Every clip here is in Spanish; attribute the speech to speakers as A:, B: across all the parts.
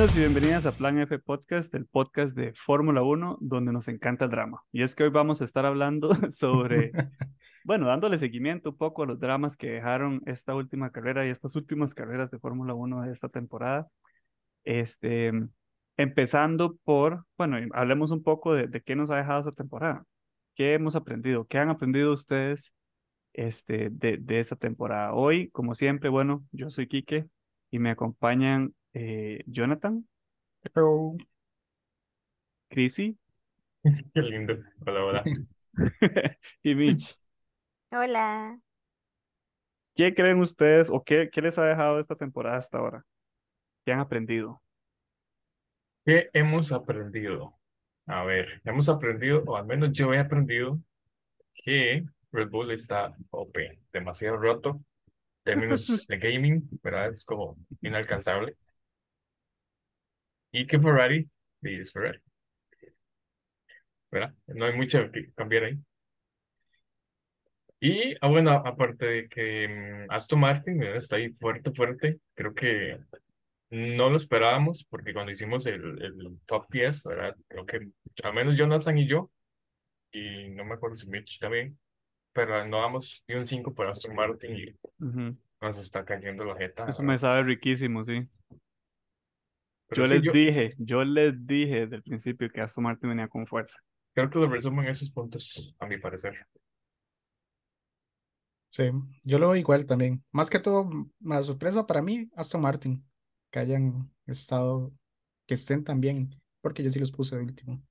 A: Bienvenidos y bienvenidas a Plan F Podcast, el podcast de Fórmula 1, donde nos encanta el drama. Y es que hoy vamos a estar hablando sobre, bueno, dándole seguimiento un poco a los dramas que dejaron esta última carrera y estas últimas carreras de Fórmula 1 de esta temporada. Este, empezando por, bueno, hablemos un poco de, de qué nos ha dejado esta temporada. ¿Qué hemos aprendido? ¿Qué han aprendido ustedes este, de, de esta temporada? Hoy, como siempre, bueno, yo soy Quique y me acompañan eh, Jonathan,
B: Hello.
A: Chrissy
C: Qué lindo. Hola, hola.
A: y Mitch.
D: Hola.
A: ¿Qué creen ustedes o qué, qué les ha dejado esta temporada hasta ahora? ¿Qué han aprendido?
C: ¿Qué hemos aprendido? A ver, hemos aprendido, o al menos yo he aprendido, que Red Bull está OP, demasiado roto, en términos de gaming, ¿verdad? Es como inalcanzable. Y que Ferrari es Ferrari, ¿verdad? No hay mucho que cambiar ahí. Y, ah, bueno, aparte de que mm, Aston Martin está ahí fuerte, fuerte, creo que no lo esperábamos porque cuando hicimos el, el top 10, ¿verdad? Creo que al menos Jonathan y yo, y no me acuerdo si Mitch también, pero no damos ni un 5 para Aston Martin y
A: Ujú.
C: nos está cayendo la jeta.
A: Eso
C: ¿verdad?
A: me sabe riquísimo, sí.
C: Pero
A: Yo
C: sí,
A: les
C: yo
A: dije, yo les dije desde el principio que Aston Martin venía con fuerza.
C: creo que lo resumen esos puntos, a mi parecer.
B: Sí, yo lo veo igual también. Más que todo, la sorpresa para mí, Aston Martin, que hayan estado, que estén tan bien, porque yo sí los puse de último.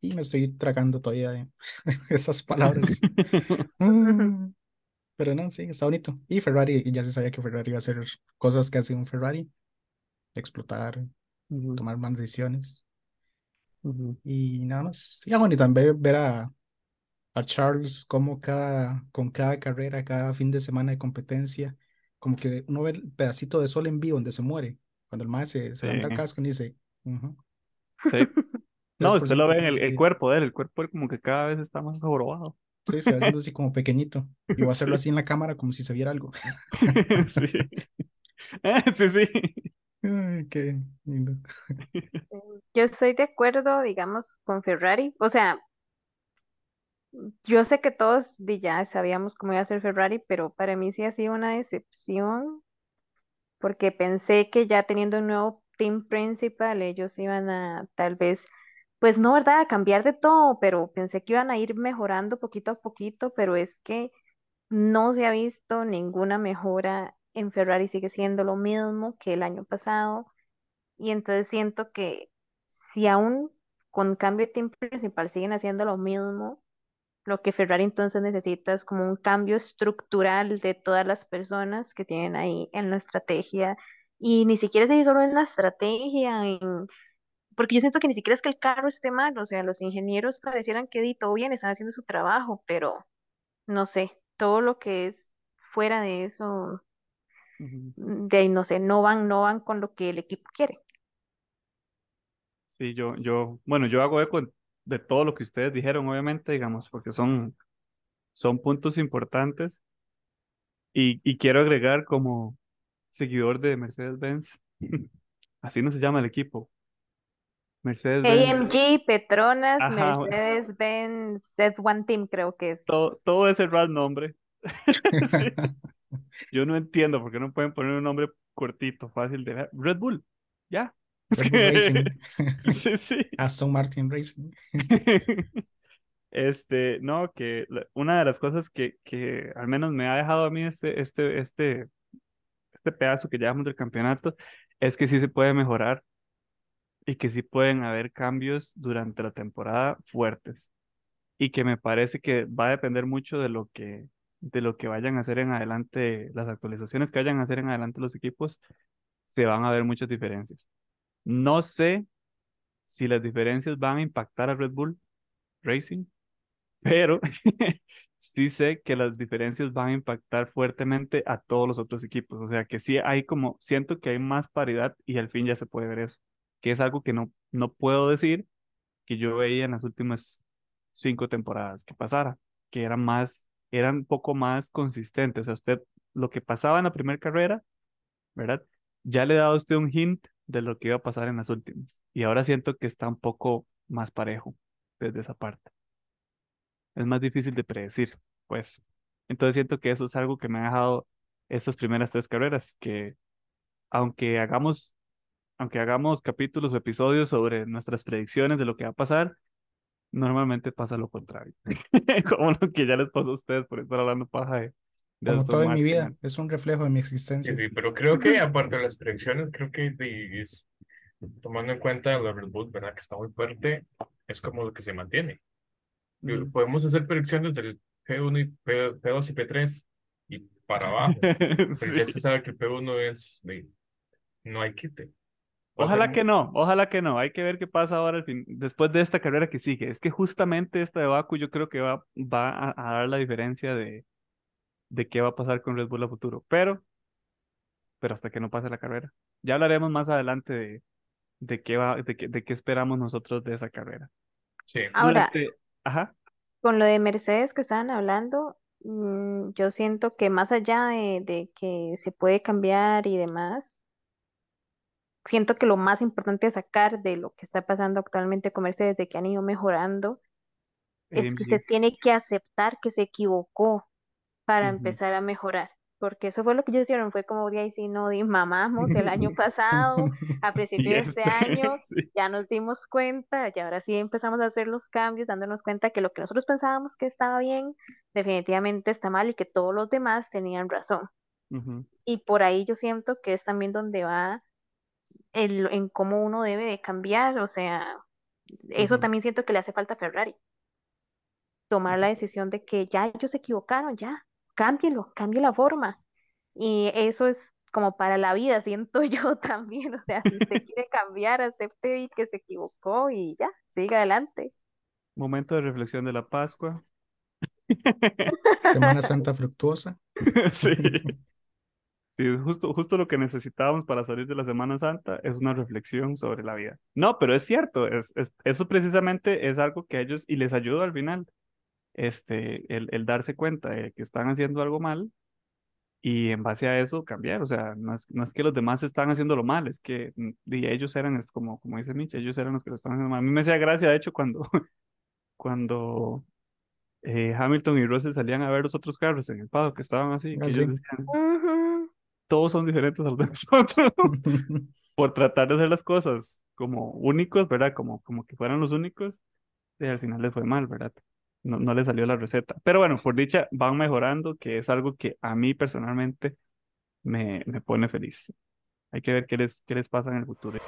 B: Y me estoy tragando todavía de esas palabras. Mm, Pero no, sí, está bonito. Y Ferrari, ya se sabía que Ferrari iba a hacer cosas que hace un Ferrari, explotar,
A: Ujú,
B: tomar malas decisiones.
A: ujú.
B: Y nada más. Y ah, bueno, y también ver, a, a Charles como cada, con cada carrera, cada fin de semana de competencia, como que uno ve el pedacito de sol en vivo donde se muere. Cuando el maestro se, se levanta el
A: Sí,
B: casco y dice, "Ujú,
A: sí. No, usted lo
B: 3%
A: ve en
B: más
A: el, el
B: vida".
A: cuerpo de él, el cuerpo de él como que cada vez está más jorobado.
B: Sí, se va haciendo así como pequeñito. Y voy a hacerlo
A: Sí.
B: así en la cámara como si se viera algo.
A: Sí. Eh, sí, sí.
D: Yo estoy de acuerdo, digamos, con Ferrari. O sea, yo sé que todos ya sabíamos cómo iba a ser Ferrari, pero para mí sí ha sido una decepción porque pensé que ya teniendo un nuevo team principal, ellos iban a tal vez, pues no, ¿verdad? A cambiar de todo, pero pensé que iban a ir mejorando poquito a poquito, pero es que no se ha visto ninguna mejora en Ferrari, sigue siendo lo mismo que el año pasado. Y entonces siento que si aún con cambio de team principal siguen haciendo lo mismo, lo que Ferrari entonces necesita es como un cambio estructural de todas las personas que tienen ahí en la estrategia. Y ni siquiera es solo en la estrategia, porque yo siento que ni siquiera es que el carro esté mal, o sea, los ingenieros parecieran que todo bien, están haciendo su trabajo, pero no sé, todo lo que es fuera de eso,
A: Ujú.
D: de ahí no sé, no van, no van con lo que el equipo quiere.
A: Sí, yo, yo, bueno, yo hago eco de todo lo que ustedes dijeron, obviamente, digamos, porque son, son puntos importantes. Y, y quiero agregar como seguidor de Mercedes-Benz, así no se llama el equipo, Mercedes-Benz,
D: AMG, Petronas, Mercedes-Benz, Z1 Team creo que es.
A: todo, todo ese rat nombre. Sí. Yo no entiendo por qué no pueden poner un nombre cortito, fácil de ver. Red Bull, ya.
B: Red Bull
A: que-
B: Racing,
A: sí, sí.
B: Aston Martin Racing.
A: Este, no, que una de las cosas que, que al menos me ha dejado a mí este, este, este, este pedazo que llevamos del campeonato es que sí se puede mejorar y que sí pueden haber cambios durante la temporada fuertes y que me parece que va a depender mucho de lo que, de lo que vayan a hacer en adelante, las actualizaciones que vayan a hacer en adelante los equipos, se van a ver muchas diferencias. No sé si las diferencias van a impactar a Red Bull Racing, pero sí sé que las diferencias van a impactar fuertemente a todos los otros equipos. O sea que sí hay como, siento que hay más paridad y al fin ya se puede ver eso, que es algo que no, no puedo decir que yo veía en las últimas cinco temporadas que pasara, que eran más, eran un poco más consistentes. O sea, usted, lo que pasaba en la primera carrera, ¿verdad? Ya le da a usted un hint de lo que iba a pasar en las últimas. Y ahora siento que está un poco más parejo desde esa parte. Es más difícil de predecir, pues. Entonces siento que eso es algo que me ha dejado estas primeras tres carreras, que aunque hagamos, aunque hagamos capítulos o episodios sobre nuestras predicciones de lo que va a pasar, normalmente pasa lo contrario. Como lo que ya les pasó a ustedes por estar hablando paja de, de
B: Como todo en mi vida, es un reflejo de mi
C: Sí,
B: existencia.
C: sí, pero creo que aparte de las predicciones, creo que de- es- tomando en cuenta la Bull, ¿verdad? Que está muy fuerte, es como lo que se mantiene.
A: Mm.
C: Podemos hacer predicciones del P1 y P, P2 y P3 y para abajo, pero ya se
A: Sí.
C: sabe que el P1 es de, no hay quite.
A: Ojalá que no, ojalá que no. Hay que ver qué pasa ahora al fin, después de esta carrera que sigue. Es que justamente esta de Baku yo creo que va, va a, a dar la diferencia de, de qué va a pasar con Red Bull a futuro. Pero, pero hasta que no pase la carrera. Ya hablaremos más adelante de, de qué va, de qué, de qué esperamos nosotros de esa carrera.
C: Sí,
D: Ahora,
A: Durante, ajá,
D: con lo de Mercedes que estaban hablando, mm, yo siento que más allá de, de que se puede cambiar y demás, siento que lo más importante a sacar de lo que está pasando actualmente con Mercedes, de que han ido mejorando, es que usted
A: AMG.
D: tiene que aceptar que se equivocó para empezar a mejorar. Porque eso fue lo que ellos hicieron, fue como de ahí sí, no, di mamamos el año pasado, a
A: Y
D: principio de este
A: este,
D: año,
A: sí.
D: ya nos dimos cuenta, y ahora sí empezamos a hacer los cambios, dándonos cuenta que lo que nosotros pensábamos que estaba bien, definitivamente está mal y que todos los demás tenían razón. Y por ahí yo siento que es también donde va el, en cómo uno debe de cambiar, o sea, eso también siento que le hace falta a Ferrari, tomar la decisión de que ya ellos se equivocaron, ya, cámbielo, cambie la forma. Y eso es como para la vida, siento yo también, o sea, si usted quiere cambiar, acepte y que se equivocó y ya, siga adelante.
A: Momento de reflexión de la Pascua.
B: Semana Santa fructuosa.
A: Sí. Sí, justo, justo lo que necesitábamos para salir de la Semana Santa es una reflexión sobre la vida. No, pero es cierto, es, es- eso precisamente es algo que a ellos y les ayuda al final, este, el, el darse cuenta de que están haciendo algo mal y en base a eso cambiar. O sea, no es, no es que los demás están haciéndolo mal, es que mm, y ellos eran, es como, como dice Mitch, ellos eran los que lo estaban haciendo mal. A mí me hacía gracia, de hecho, cuando, cuando eh, Hamilton y Russell salían a ver los otros carros en el paddock que estaban así, que
B: Ah,
A: ellos
B: sí.
A: decían,
D: Ujú.
A: Todos son diferentes a los de nosotros. por tratar de hacer las cosas como únicos, ¿verdad? Como, como que fueran los únicos, y al final les fue mal, ¿verdad? No, no les salió la receta. Pero bueno, por dicha, van mejorando, que es algo que a mí personalmente me, me pone feliz. Hay que ver qué les, qué les pasa en el futuro.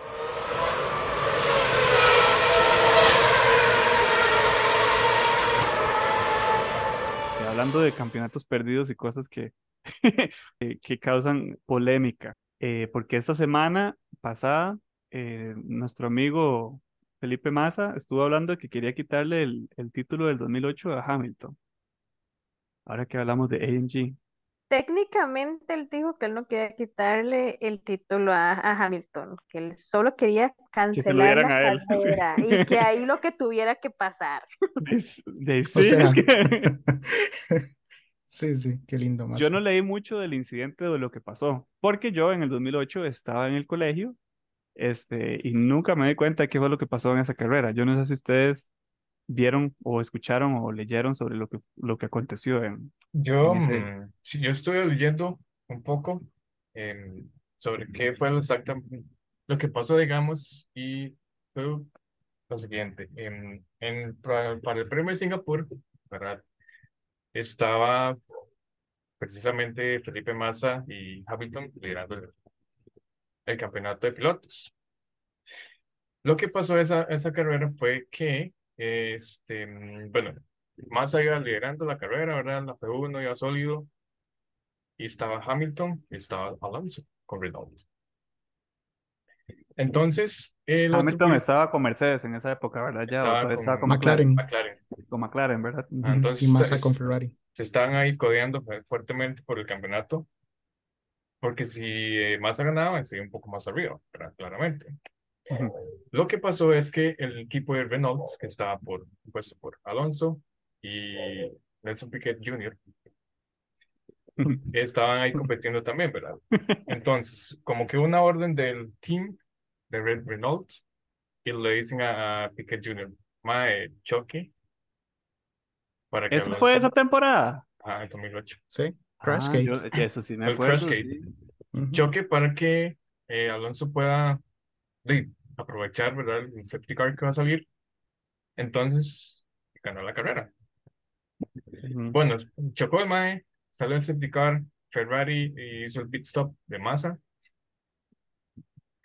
A: Hablando de campeonatos perdidos y cosas que, que, que causan polémica, eh, porque esta semana pasada eh, nuestro amigo Felipe Massa estuvo hablando de que quería quitarle el, el título del 2008 a Hamilton. Ahora que hablamos de AMG.
D: Técnicamente él dijo que él no quería quitarle el título a, a Hamilton, que él solo quería cancelar la
A: a él. sí.
D: carrera y que ahí lo que tuviera que pasar.
A: De, de-
B: O
A: sí,
B: sea,
A: es que
B: sí, sí, qué lindo
A: yo
B: Massa.
A: no leí mucho del incidente de lo que pasó, porque yo en el 2008 estaba en el colegio este, y nunca me di cuenta de qué fue lo que pasó en esa carrera. Yo no sé si ustedes vieron o escucharon o leyeron sobre lo que, lo que aconteció en,
C: Yo,
A: en ese...
C: mm, sí, yo estuve leyendo un poco em, sobre qué fue lo exactamente lo que pasó, digamos, y fue lo siguiente. em, en, para, para el premio de Singapur, ¿verdad? Estaba precisamente Felipe Massa y Hamilton liderando el, campeonato de pilotos. Lo que pasó esa, esa carrera fue que, este, mm, bueno, Massa iba liderando la carrera, ¿verdad? La P1 iba sólido, y estaba Hamilton y estaba Alonso con Reynolds. Entonces, el
A: Hamilton estaba con Mercedes en esa época, ¿verdad? Ya,
C: estaba
A: con
C: con
A: McLaren.
B: McLaren.
A: Con McLaren, ¿verdad?
C: Ah, entonces
B: Y Massa con Ferrari.
C: se estaban ahí codeando fu- fuertemente por el campeonato, porque si eh, Massa ganaba, sería un poco más arriba, ¿verdad? Claramente. Lo que pasó es que el equipo de Reynolds, que estaba por, puesto por Alonso y Nelson Piquet Jr., estaban ahí compitiendo también, ¿verdad? Entonces, como que una orden del team de Red Renault y le dicen a, a Piquet Jr., mae, choque. Para que
A: ¿Esa fue esa temporada?
C: Ah, en 2008.
B: Sí,
A: Ah,
B: Crashgate.
A: yo- ya eso sí me
C: El
A: acuerdo,
C: Crashgate.
A: sí.
C: Choque para que eh, Alonso pueda de, aprovechar, ¿verdad? El safety car que va a salir. Entonces, ganó la carrera. Bueno, chocó el Mae, salió el safety car, Ferrari hizo el pit stop de masa,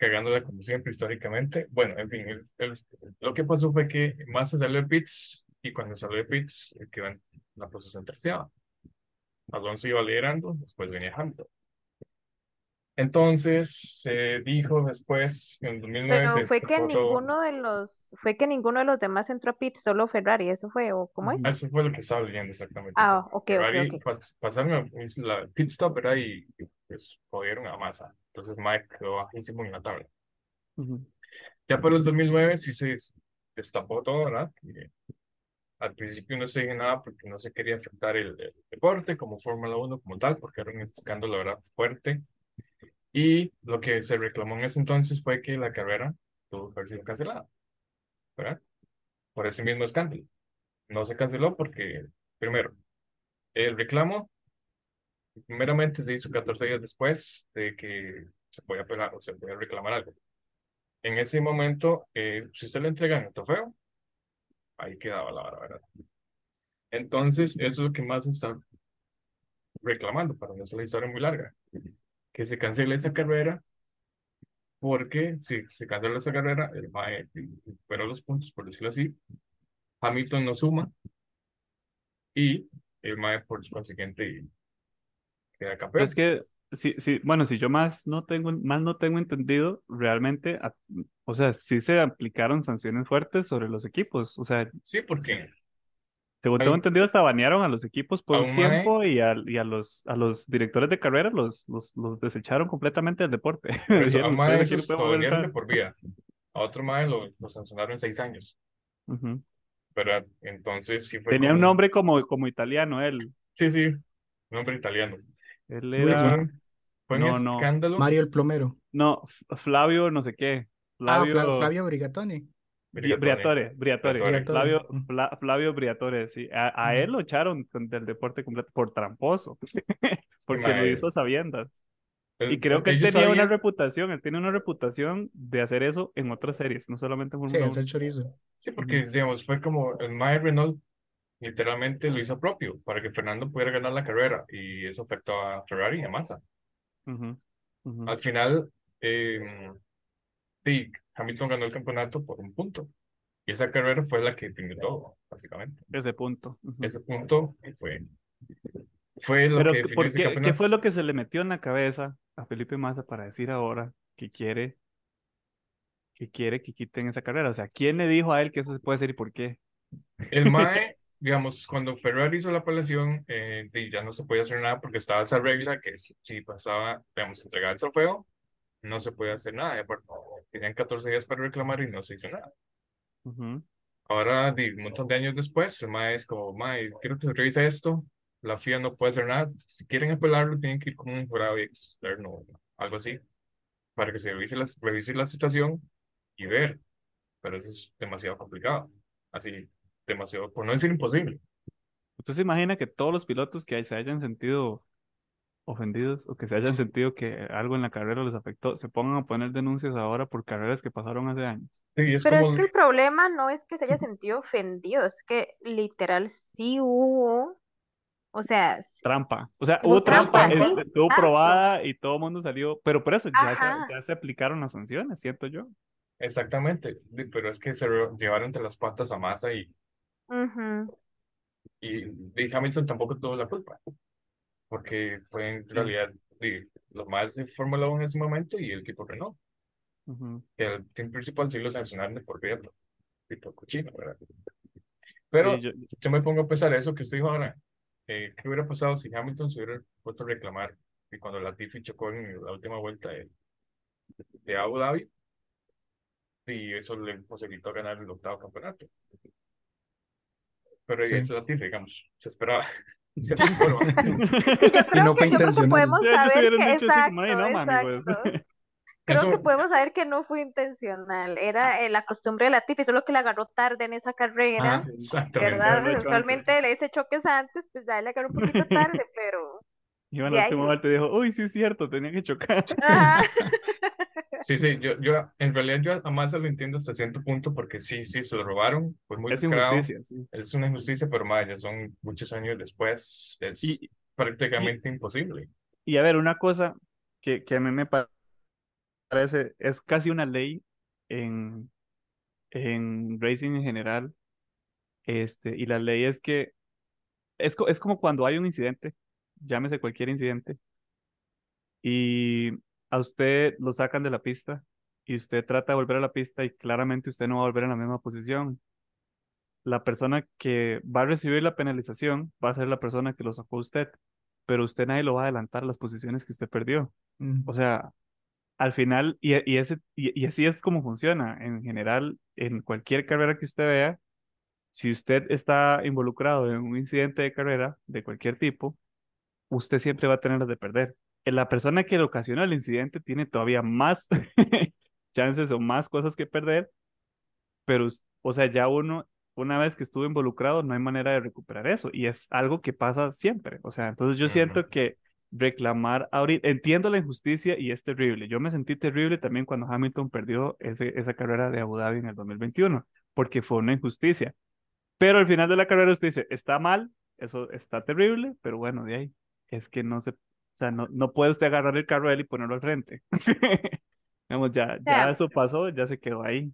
C: cagándola como siempre históricamente. Bueno, en fin, el- el- lo que pasó fue que Massa salió de pits y cuando salió de pits eh, quedó en la posición terciada. Alonso iba liderando, después venía Hamilton. Entonces, se dijo después, en 2009
D: Pero
C: se
D: fue que ninguno de los, fue que ninguno de los demás entró a pit, solo Ferrari, ¿eso fue? ¿O cómo es?
C: Eso fue lo que estaba leyendo exactamente.
D: Ah, ok, ok,
C: Ferrari
D: ok.
C: pas- pasaron la pit stop, ¿verdad? Y pues jodieron a Massa. Entonces Mike quedó bajísimo en la tabla.
A: Ujú.
C: Ya para el 2009 sí se des- destapó todo, ¿verdad? Y, al principio no se dije nada porque no se quería afectar el, el deporte como Fórmula 1 como tal, porque era un escándalo, ¿verdad? Fuerte. Y lo que se reclamó en ese entonces fue que la carrera tuvo que haber sido cancelada, ¿verdad? Por ese mismo escándalo. No se canceló porque, primero, el reclamo primeramente se hizo 14 días después de que se podía apelar o se podía reclamar algo. En ese momento, eh, si usted le entregan el trofeo, ahí quedaba la vara, ¿verdad? Entonces, eso es lo que más está reclamando, para no hacer la historia muy larga, que se cancele esa carrera, porque si se cancela esa carrera, el MAE recupera los puntos, por decirlo así, Hamilton no suma, y el MAE, por consiguiente, queda
A: Pero
C: campeón.
A: es que, sí, sí, bueno, si yo más no tengo, más no tengo entendido, realmente, a- o sea, sí se aplicaron sanciones fuertes sobre los equipos. O sea,
C: Sí, porque
A: según tengo entendido, hasta banearon a los equipos por un
C: un
A: tiempo y a, y a los, a los directores de carrera los, los, los desecharon completamente del deporte.
C: eso, a un otro MAE lo, lo sancionaron seis años,
A: Ujú.
C: ¿verdad? Entonces sí fue
A: Tenía un nombre como, como italiano él.
C: Sí, sí, nombre italiano.
A: Él era,
C: un- fue un
A: No, no.
C: escándalo.
B: Mario el plomero.
A: no, Flavio no sé qué.
B: Ah,
A: Flavio,
B: Fla- Flavio Brigatone.
A: Bri- Briatore, Briatore,
C: Briatore.
A: Flavio. Fla- Flavio Briatore, sí. A, a él lo echaron del deporte completo por tramposo, porque lo hizo a sabiendas.
C: El-
A: Y creo que él tenía una reputación, él tiene una reputación de hacer eso en otras series, no solamente en
B: Sí,
A: Fórmula
B: hacer
A: 1.
B: chorizo.
C: Sí, porque, digamos, fue como el Mae Renault literalmente lo hizo propio para que Fernando pudiera ganar la carrera y eso afectó a Ferrari y a Massa.
A: Ujú, ujú.
C: Al final, eh, sí, Hamilton ganó el campeonato por un punto. Y esa carrera fue la que definió todo, básicamente.
A: Ese punto. ujú.
C: Ese punto fue, fue lo
A: Pero,
C: que definió
A: ¿por
C: ese
A: qué, qué
C: campeonato.
A: fue lo que se le metió en la cabeza a Felipe Massa para decir ahora que quiere que quiere que quiten esa carrera? O sea, ¿quién le dijo a él que eso se puede hacer y por qué?
C: El MAE, digamos, cuando Ferrari hizo la apelación, eh, ya no se podía hacer nada porque estaba esa regla que si pasaba, digamos, entregar el trofeo, no se podía hacer nada. Aparte, tenían 14 días para reclamar y no se hizo nada.
A: Ujú,
C: Ahora, di, un montón de años después, el MAE es como, MAE, quiero que se revise esto. La FIA no puede hacer nada. Si quieren apelarlo, tienen que ir con un jurado externo, algo así, para que se revise la, revise la situación y ver. Pero eso es demasiado complicado. Así, demasiado, por no decir imposible.
A: ¿Usted se imagina que todos los pilotos que se hayan sentido ofendidos o que se hayan sentido que algo en la carrera les afectó, se pongan a poner denuncias ahora por carreras que pasaron hace años?
C: Sí, es
D: Pero es que el problema no es que se haya sentido ofendido, es que literal sí hubo, o sea,
A: Trampa. O sea,
D: Hubo
A: trampa,
C: trampa,
A: es-
C: sí,
A: estuvo probada y todo el mundo salió, pero por eso ya se, ya se aplicaron las sanciones, siento yo.
C: exactamente, pero es que se llevaron entre las patas a Massa y,
D: ujú,
C: y, di, Hamilton tampoco tuvo la culpa, porque fue en realidad di, los más de Fórmula 1 en ese momento y el equipo Renault,
A: Ujú.
C: que el team principal sí lo sancionaron de por y por cochino, ¿verdad? Pero
A: Sí, yo-
C: yo me pongo a pensar eso que estoy dijo ahora, eh, ¿qué hubiera pasado si Hamilton se hubiera puesto a reclamar y cuando Latifi chocó en la última vuelta de, de Abu Dhabi y eso le posibilitó ganar el octavo campeonato? Pero
B: Sí.
C: es Latifi, digamos, se esperaba. Se.
D: Sí, yo creo
B: no fue
D: que, yo creo que
B: intencional.
D: creo que
C: Eso,
D: podemos saber que no fue intencional. Era eh, la costumbre de Latifi, solo que la agarró tarde en esa carrera,
A: haberlo
D: ¿verdad? Usualmente le hice choques antes, pues ya le agarró un poquito tarde, pero
A: Iba en
D: de
A: la
D: ahí.
A: última vuelta y dijo, uy, sí es cierto, tenía que chocar.
D: Ajá.
C: Sí, sí, yo, yo, en realidad yo a Massa lo entiendo hasta cierto punto porque sí, sí, se lo robaron, fue muy
A: Es
C: descarado,
A: injusticia, sí.
C: es una injusticia, pero más, ya son muchos años después, es
A: Y, y,
C: prácticamente imposible.
A: y a ver, una cosa que, que a mí me pa- parece, es casi una ley en, en racing en general, este, y la ley es que es, es como cuando hay un incidente, llámese cualquier incidente, y a usted lo sacan de la pista y usted trata de volver a la pista y claramente usted no va a volver en la misma posición. La persona que va a recibir la penalización va a ser la persona que lo sacó a usted, pero usted nadie lo va a adelantar a las posiciones que usted perdió.
B: Mm,
A: O sea, al final, y, y, ese, y, y así es como funciona en general, en cualquier carrera que usted vea, si usted está involucrado en un incidente de carrera de cualquier tipo, usted siempre va a tener las de perder. La persona que le ocasionó el incidente tiene todavía más chances o más cosas que perder, pero, o sea, ya uno, una vez que estuvo involucrado, no hay manera de recuperar eso, y es algo que pasa siempre. O sea, entonces yo siento que reclamar ahorita, entiendo la injusticia y es terrible. Yo me sentí terrible también cuando Hamilton perdió ese, esa carrera de Abu Dhabi en el 2021, porque fue una injusticia. Pero al final de la carrera usted dice, está mal, eso está terrible, pero bueno, de ahí es que no se, o sea, no, no puede usted agarrar el carro de él y ponerlo al frente. Digamos, ya,
D: O
A: ya eso pasó, ya se quedó ahí.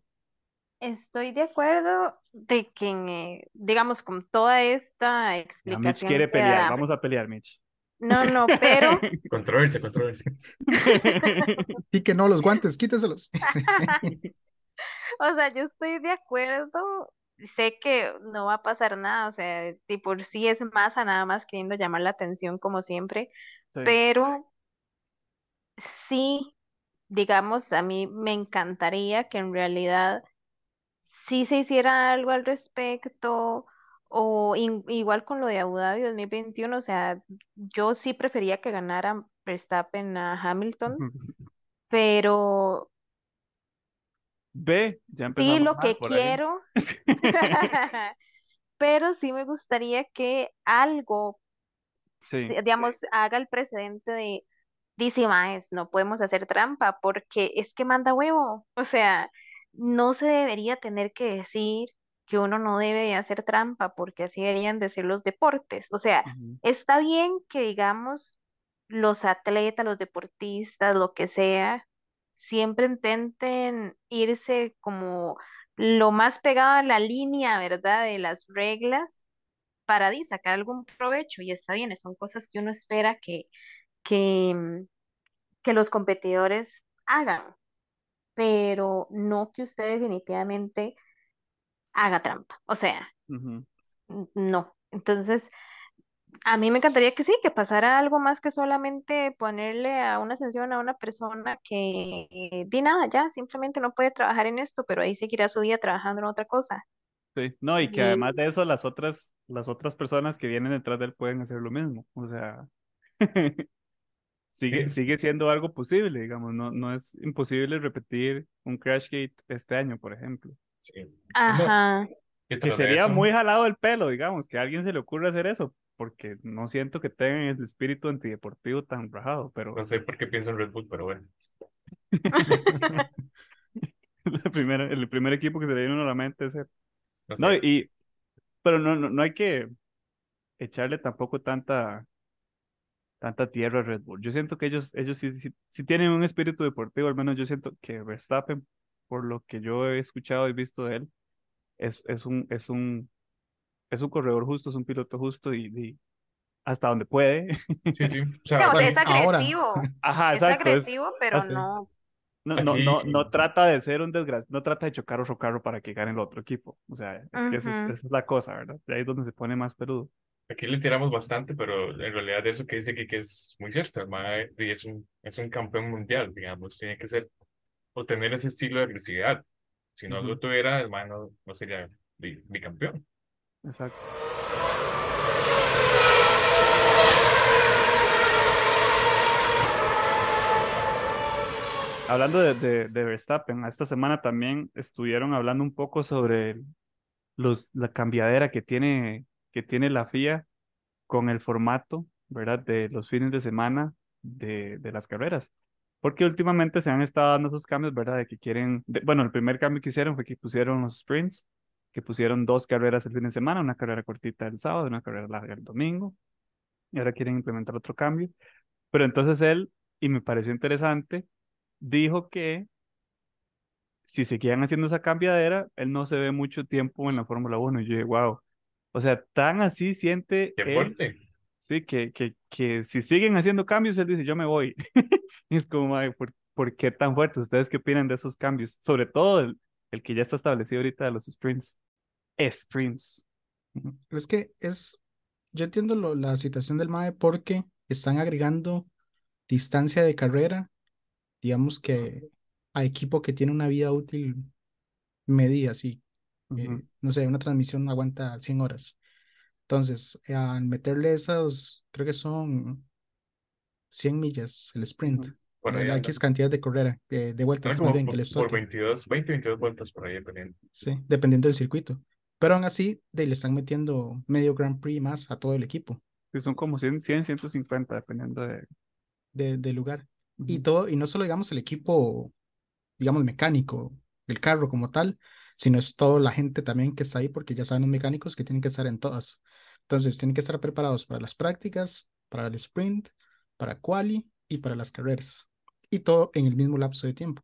D: estoy de acuerdo de que, digamos, con toda esta
A: Ya Mitch
D: explicación
A: quiere pelear,
D: da,
A: vamos a pelear, Mitch.
D: no, no, pero,
C: Controversia, controversia.
B: Y que no, los guantes, quíteselos.
D: o sea, yo estoy de acuerdo, sé que no va a pasar nada, o sea, de por sí es masa nada más queriendo llamar la atención como siempre,
A: Sí.
D: pero sí, digamos, a mí me encantaría que en realidad sí se hiciera algo al respecto, o in- igual con lo de Abu Dhabi 2021, o sea, yo sí prefería que ganara Verstappen a Hamilton, pero
A: Ve, ya
D: sí lo que quiero, pero sí me gustaría que algo,
A: Sí,
D: se- digamos, haga el precedente de, dice, maes, no podemos hacer trampa porque es que manda huevo, o sea, no se debería tener que decir que uno no debe de hacer trampa porque así deberían de ser los deportes, o sea, está bien que digamos los atletas, los deportistas, lo que sea, siempre intenten irse como lo más pegado a la línea, ¿verdad? De las reglas para sacar algún provecho y está bien, son cosas que uno espera que, que, mm, que los competidores hagan, pero no que usted definitivamente haga trampa, o sea, no. Entonces, A mí me encantaría que sí, que pasara algo más que solamente ponerle a una sanción a una persona que eh, di nada, ya simplemente no puede trabajar en esto, pero ahí seguirá su vida trabajando en otra cosa.
A: Sí, no, y que además de eso, las otras, las otras personas que vienen detrás de él pueden hacer lo mismo. O sea, sigue,
C: Sí,
A: sigue siendo algo posible, digamos, no, no es imposible repetir un Crashgate este año, por ejemplo.
C: sí.
D: Ajá,
A: Que sería muy jalado el pelo, digamos, que a alguien se le ocurra hacer eso, porque no siento que tengan el espíritu antideportivo tan rajado, pero
C: no sé por qué pienso en Red Bull, pero bueno.
A: la primera, el primer equipo que se le viene a la mente es... el-
C: No
A: y, pero no, no, no hay que echarle tampoco tanta, tanta tierra a Red Bull. Yo siento que ellos, ellos sí, sí, sí tienen un espíritu deportivo, al menos yo siento que Verstappen, por lo que yo he escuchado y visto de él, es, es un, es un, es un corredor justo, es un piloto justo y, y hasta donde puede.
C: Sí, sí. O sea,
D: digamos, es
C: aquí,
B: ahora.
D: agresivo,
A: Ajá,
D: es
A: exacto. Es,
D: agresivo, pero
A: así.
D: no,
A: no, no, no,
C: aquí,
A: no trata de ser un desgraciado, no trata de chocar otro carro para que gane el otro equipo. O sea, es que esa es, esa es la cosa, ¿verdad? De ahí es donde se pone más peludo.
C: aquí le tiramos bastante, pero en realidad eso que dice que es muy cierto. El es un, es un campeón mundial, digamos. Tiene que ser o tener ese estilo de agresividad. Si no lo tuviera, el mae no, no sería bi- bicampeón.
A: Exacto. hablando de, de, de Verstappen, esta semana también estuvieron hablando un poco sobre los, la cambiadera que tiene, que tiene la FIA con el formato, ¿verdad? De los fines de semana de, de las carreras. Porque últimamente se han estado dando esos cambios, ¿verdad? De que quieren, de- bueno, el primer cambio que hicieron fue que pusieron los sprints, que pusieron dos carreras el fin de semana, una carrera cortita el sábado una carrera larga el domingo. Y ahora quieren implementar otro cambio. Pero entonces él, y me pareció interesante, dijo que si seguían haciendo esa cambiadera, él no se ve mucho tiempo en la Fórmula 1. Y yo dije, wow. O sea, tan así siente
C: Qué
A: él,
C: fuerte.
A: Sí, que, que, que si siguen haciendo cambios, él dice, yo me voy. Y es como, "Mae, ¿por, por qué tan fuerte? ¿Ustedes qué opinan de esos cambios? Sobre todo el, el que ya está establecido ahorita de los sprints. Sprints.
B: Es que es, yo entiendo lo- la situación del MAE porque están agregando distancia de carrera, digamos que a equipo que tiene una vida útil medida, sí. Eh, no sé, una transmisión aguanta 100 horas. Entonces, al meterle esos, creo que son 100 millas el sprint.
C: Por ahí
B: la
C: anda.
B: X cantidad de carrera, de, de vueltas, más
C: como
B: bien,
C: por,
B: que les
C: por
B: toque.
C: 22, 20, 22 vueltas por ahí, dependiendo.
B: Sí, dependiendo del circuito. Pero aún así, de, le están metiendo medio Grand Prix más a todo el equipo
A: Sí, son como 100, 100, 150, dependiendo de...
B: de, del lugar. Y todo, y no solo digamos el equipo, digamos, mecánico, el carro como tal, sino es toda la gente también que está ahí, porque ya saben los mecánicos que tienen que estar en todas. Entonces, tienen que estar preparados para las prácticas, para el sprint, para quali y para las carreras. Y todo en el mismo lapso de tiempo.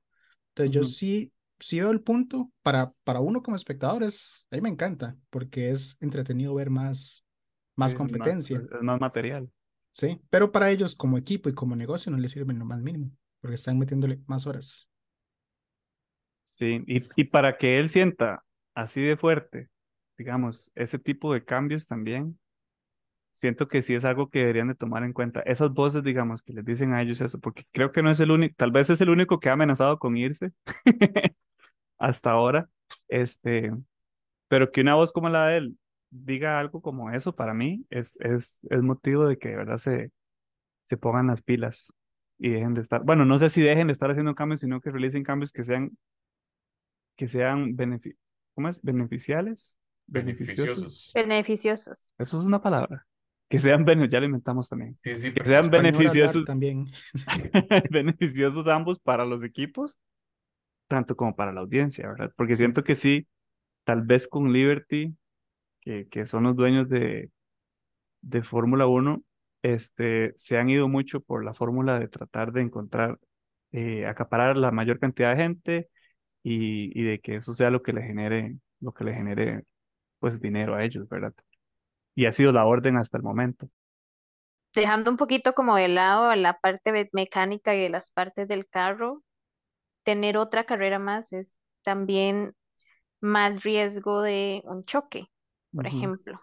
B: Entonces, yo sí, sí veo el punto para, para uno como espectador, es, a mí me encanta, porque es entretenido ver más, más, competencia.
A: es más material.
B: Sí, pero para ellos como equipo y como negocio no les sirve lo más mínimo, porque están metiéndole más horas.
A: Sí, y, y para que él sienta así de fuerte, digamos, ese tipo de cambios también, siento que sí es algo que deberían de tomar en cuenta. Esas voces, digamos, que les dicen a ellos eso, porque creo que no es el único, tal vez es el único que ha amenazado con irse hasta ahora, este, pero que una voz como la de él diga algo como eso, para mí es, es, es motivo de que de verdad se, se pongan las pilas y dejen de estar, bueno, no sé si dejen de estar haciendo cambios, sino que realicen cambios que sean que sean benefi ¿cómo es? beneficiales, beneficiosos.
C: Beneficiosos.
A: Eso es una palabra. Que sean beneficiosos, ya lo inventamos también.
C: Sí, sí,
A: Que sean beneficiosos,
B: también.
A: beneficiosos ambos para los equipos, tanto como para la audiencia, ¿verdad? Porque siento que sí, tal vez con Liberty, que, que son los dueños de, de Fórmula 1, este, se han ido mucho por la fórmula de tratar de encontrar, eh, acaparar la mayor cantidad de gente y, y de que eso sea lo que le genere, lo que le genere, pues, dinero a ellos, ¿verdad? Y ha sido la orden hasta el momento.
D: Dejando un poquito como de lado la parte mecánica y de las partes del carro, tener otra carrera más es también más riesgo de un choque, por ejemplo.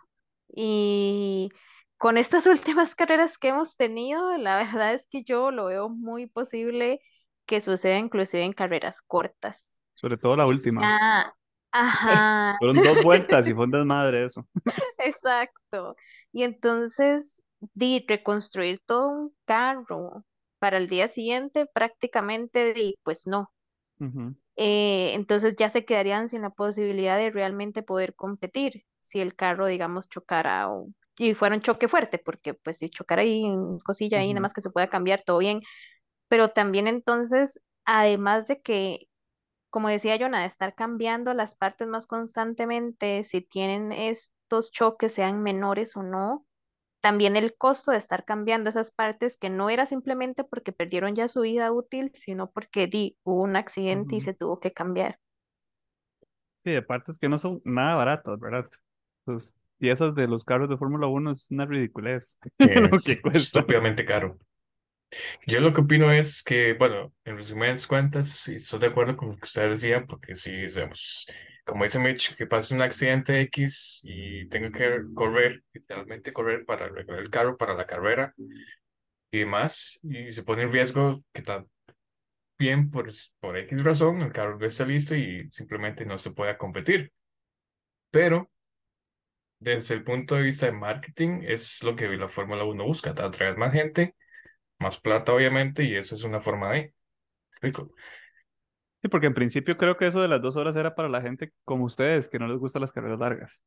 D: Y con estas últimas carreras que hemos tenido, la verdad es que yo lo veo muy posible que suceda inclusive en carreras cortas.
A: Sobre todo la última.
D: Ah, ajá,
A: Fueron dos vueltas y fue un desmadre eso.
D: exacto. Y entonces, di, reconstruir todo un carro para el día siguiente, prácticamente, di, pues no.
A: Ujú,
D: Eh, entonces ya se quedarían sin la posibilidad de realmente poder competir si el carro, digamos, chocara o, y fuera un choque fuerte, porque pues si chocara ahí, cosilla ahí, nada
A: ujú,
D: más que se pueda cambiar, todo bien. Pero también entonces, además de que como decía Jonah, de estar cambiando las partes más constantemente, si tienen estos choques, sean menores o no, también el costo de estar cambiando esas partes que no era simplemente porque perdieron ya su vida útil, sino porque di, hubo un accidente y se tuvo que cambiar.
A: Sí, de partes que no son nada baratas, ¿verdad? Pues piezas de los carros de Fórmula 1 es una ridiculez lo
C: es
A: que cuesta.
C: estúpidamente caro. Yo lo que opino es que, bueno, en resumidas cuentas, sí estoy de acuerdo con lo que ustedes decían, porque si, digamos, como dice Mitch, que pase un accidente X y tenga que correr, literalmente correr para arreglar el carro para la carrera y demás, y se pone en riesgo que también por, por X razón el carro no está listo y simplemente no se pueda competir. Pero desde el punto de vista de marketing, es lo que la Fórmula 1 busca, atraer más gente, más plata obviamente, y eso es una forma de... explico?
A: Sí, porque en principio creo que eso de las dos horas era para la gente como ustedes, que no les gustan las carreras largas.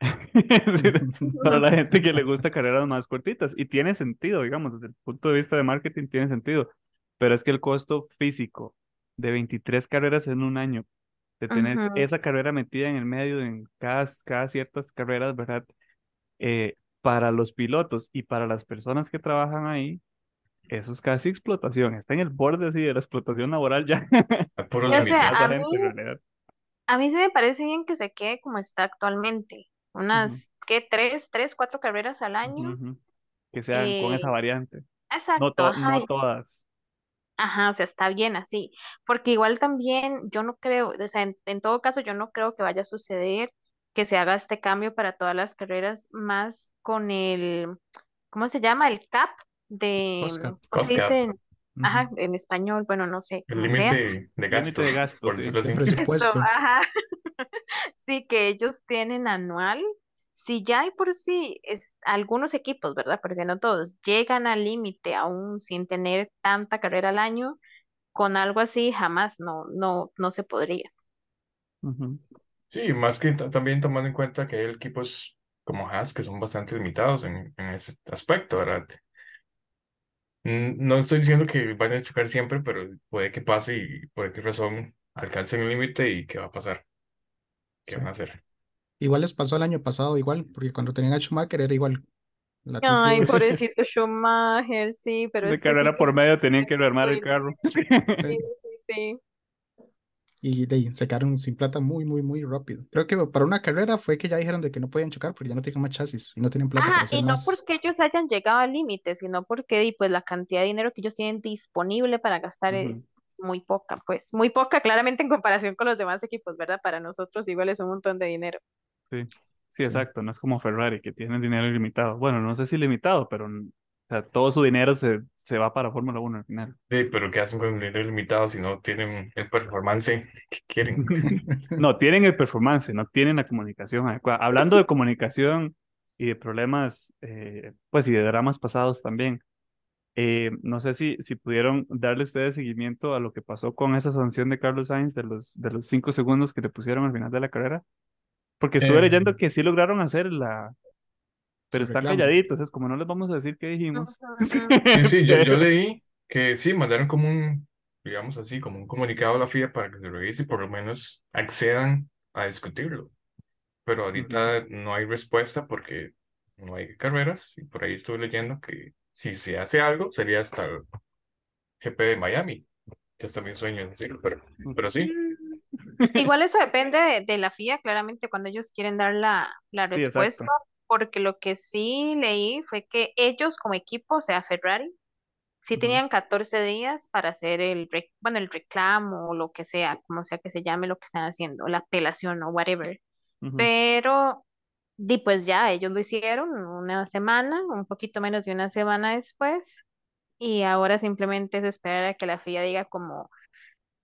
A: Para la gente que le gusta carreras más cortitas. Y tiene sentido, digamos, desde el punto de vista de marketing tiene sentido. Pero es que el costo físico de 23 carreras en un año, de tener esa carrera metida en el medio en cada, cada ciertas carreras, ¿verdad? Eh, para los pilotos y para las personas que trabajan ahí, eso es casi explotación. Está en el borde así de la explotación laboral ya.
C: A puros
D: O sea, a mí, a mí sí me parece bien que se quede como está actualmente. Unas, ¿qué? Tres, tres, cuatro carreras al año.
A: Que sean con esa
D: Eh,
A: variante. No,
D: exacto,
A: to-
D: ajá.
A: no todas.
D: Ajá, o sea, está bien así, porque igual también yo no creo, o sea, en, en todo caso yo no creo que vaya a suceder que se haga este cambio para todas las carreras más con el, ¿cómo se llama? El cap de,
B: cap.
D: ¿cómo se
C: Cost cap,
D: dice? en- Ajá, en español, bueno, no sé,
C: el límite de gasto,
A: de gasto,
C: por
A: sí.
B: De.
D: Eso,
B: presupuesto.
D: ajá. Sí, que ellos tienen anual. Si ya hay por sí es, algunos equipos, ¿verdad? Porque no todos llegan al límite aún sin tener tanta carrera al año, con algo así jamás no, no, no se podría.
C: Sí, más que ta- también tomando en cuenta que hay equipos como Haas que son bastante limitados en, en ese aspecto, ¿verdad? Mm, No estoy diciendo que vayan a chocar siempre, pero puede que pase y por qué razón alcancen el límite y qué va a pasar, qué
B: Sí.
C: van a hacer.
B: Igual les pasó el año pasado, igual, porque cuando tenían a Schumacher era igual. La
D: Ay, pobrecito Schumacher, sí, pero
A: De
D: es que sí
A: carrera por medio tenían que rearmar el
D: sí,
A: carro.
B: Sí.
D: sí, sí.
B: Y de se quedaron sin plata muy, muy, muy rápido. Creo que para una carrera fue que ya dijeron de que no podían chocar porque ya no tenían más chasis y no tenían plata para
D: Ajá,
B: hacer
D: y no
B: más.
D: porque ellos hayan llegado al límite, sino porque y, pues la cantidad de dinero que ellos tienen disponible para gastar es muy poca, pues muy poca claramente en comparación con los demás equipos, ¿verdad? Para nosotros igual es un montón de dinero.
A: Sí, sí,
B: Sí.
A: exacto. No es como Ferrari, que tiene dinero ilimitado. Bueno, no sé si limitado, pero o sea, todo su dinero se, se va para Fórmula 1 al final.
C: Sí, pero ¿qué hacen con el dinero limitado si no tienen el performance que quieren?
A: No, tienen el performance, no tienen la comunicación adecuada. Hablando de comunicación y de problemas, eh, pues y de dramas pasados también. eh, no sé si, si pudieron darle ustedes seguimiento a lo que pasó con esa sanción de Carlos Sainz de los, de los cinco segundos que le pusieron al final de la carrera. Porque estuve leyendo
C: Em,
A: que sí lograron hacer la, pero están
B: reclamo.
A: calladitos, es como no les vamos a decir qué dijimos.
C: Sí, sí, yo, yo leí que sí, mandaron como un, digamos así, como un comunicado a la FIA para que se revise y por lo menos accedan a discutirlo. Pero ahorita no hay respuesta porque no hay carreras y por ahí estuve leyendo que si se hace algo sería hasta el GP de Miami, que es también sueño en decirlo, pero, pero sí.
D: Igual eso depende de, de la FIA, claramente, cuando ellos quieren dar la, la respuesta. Porque lo que sí leí fue que ellos como equipo, o sea, Ferrari, sí tenían 14 días para hacer el, bueno, el reclamo o lo que sea, como sea que se llame lo que están haciendo, la apelación o whatever. Pero, di pues ya, ellos lo hicieron una semana, un poquito menos de una semana después, y ahora simplemente es esperar a que la FIA diga como,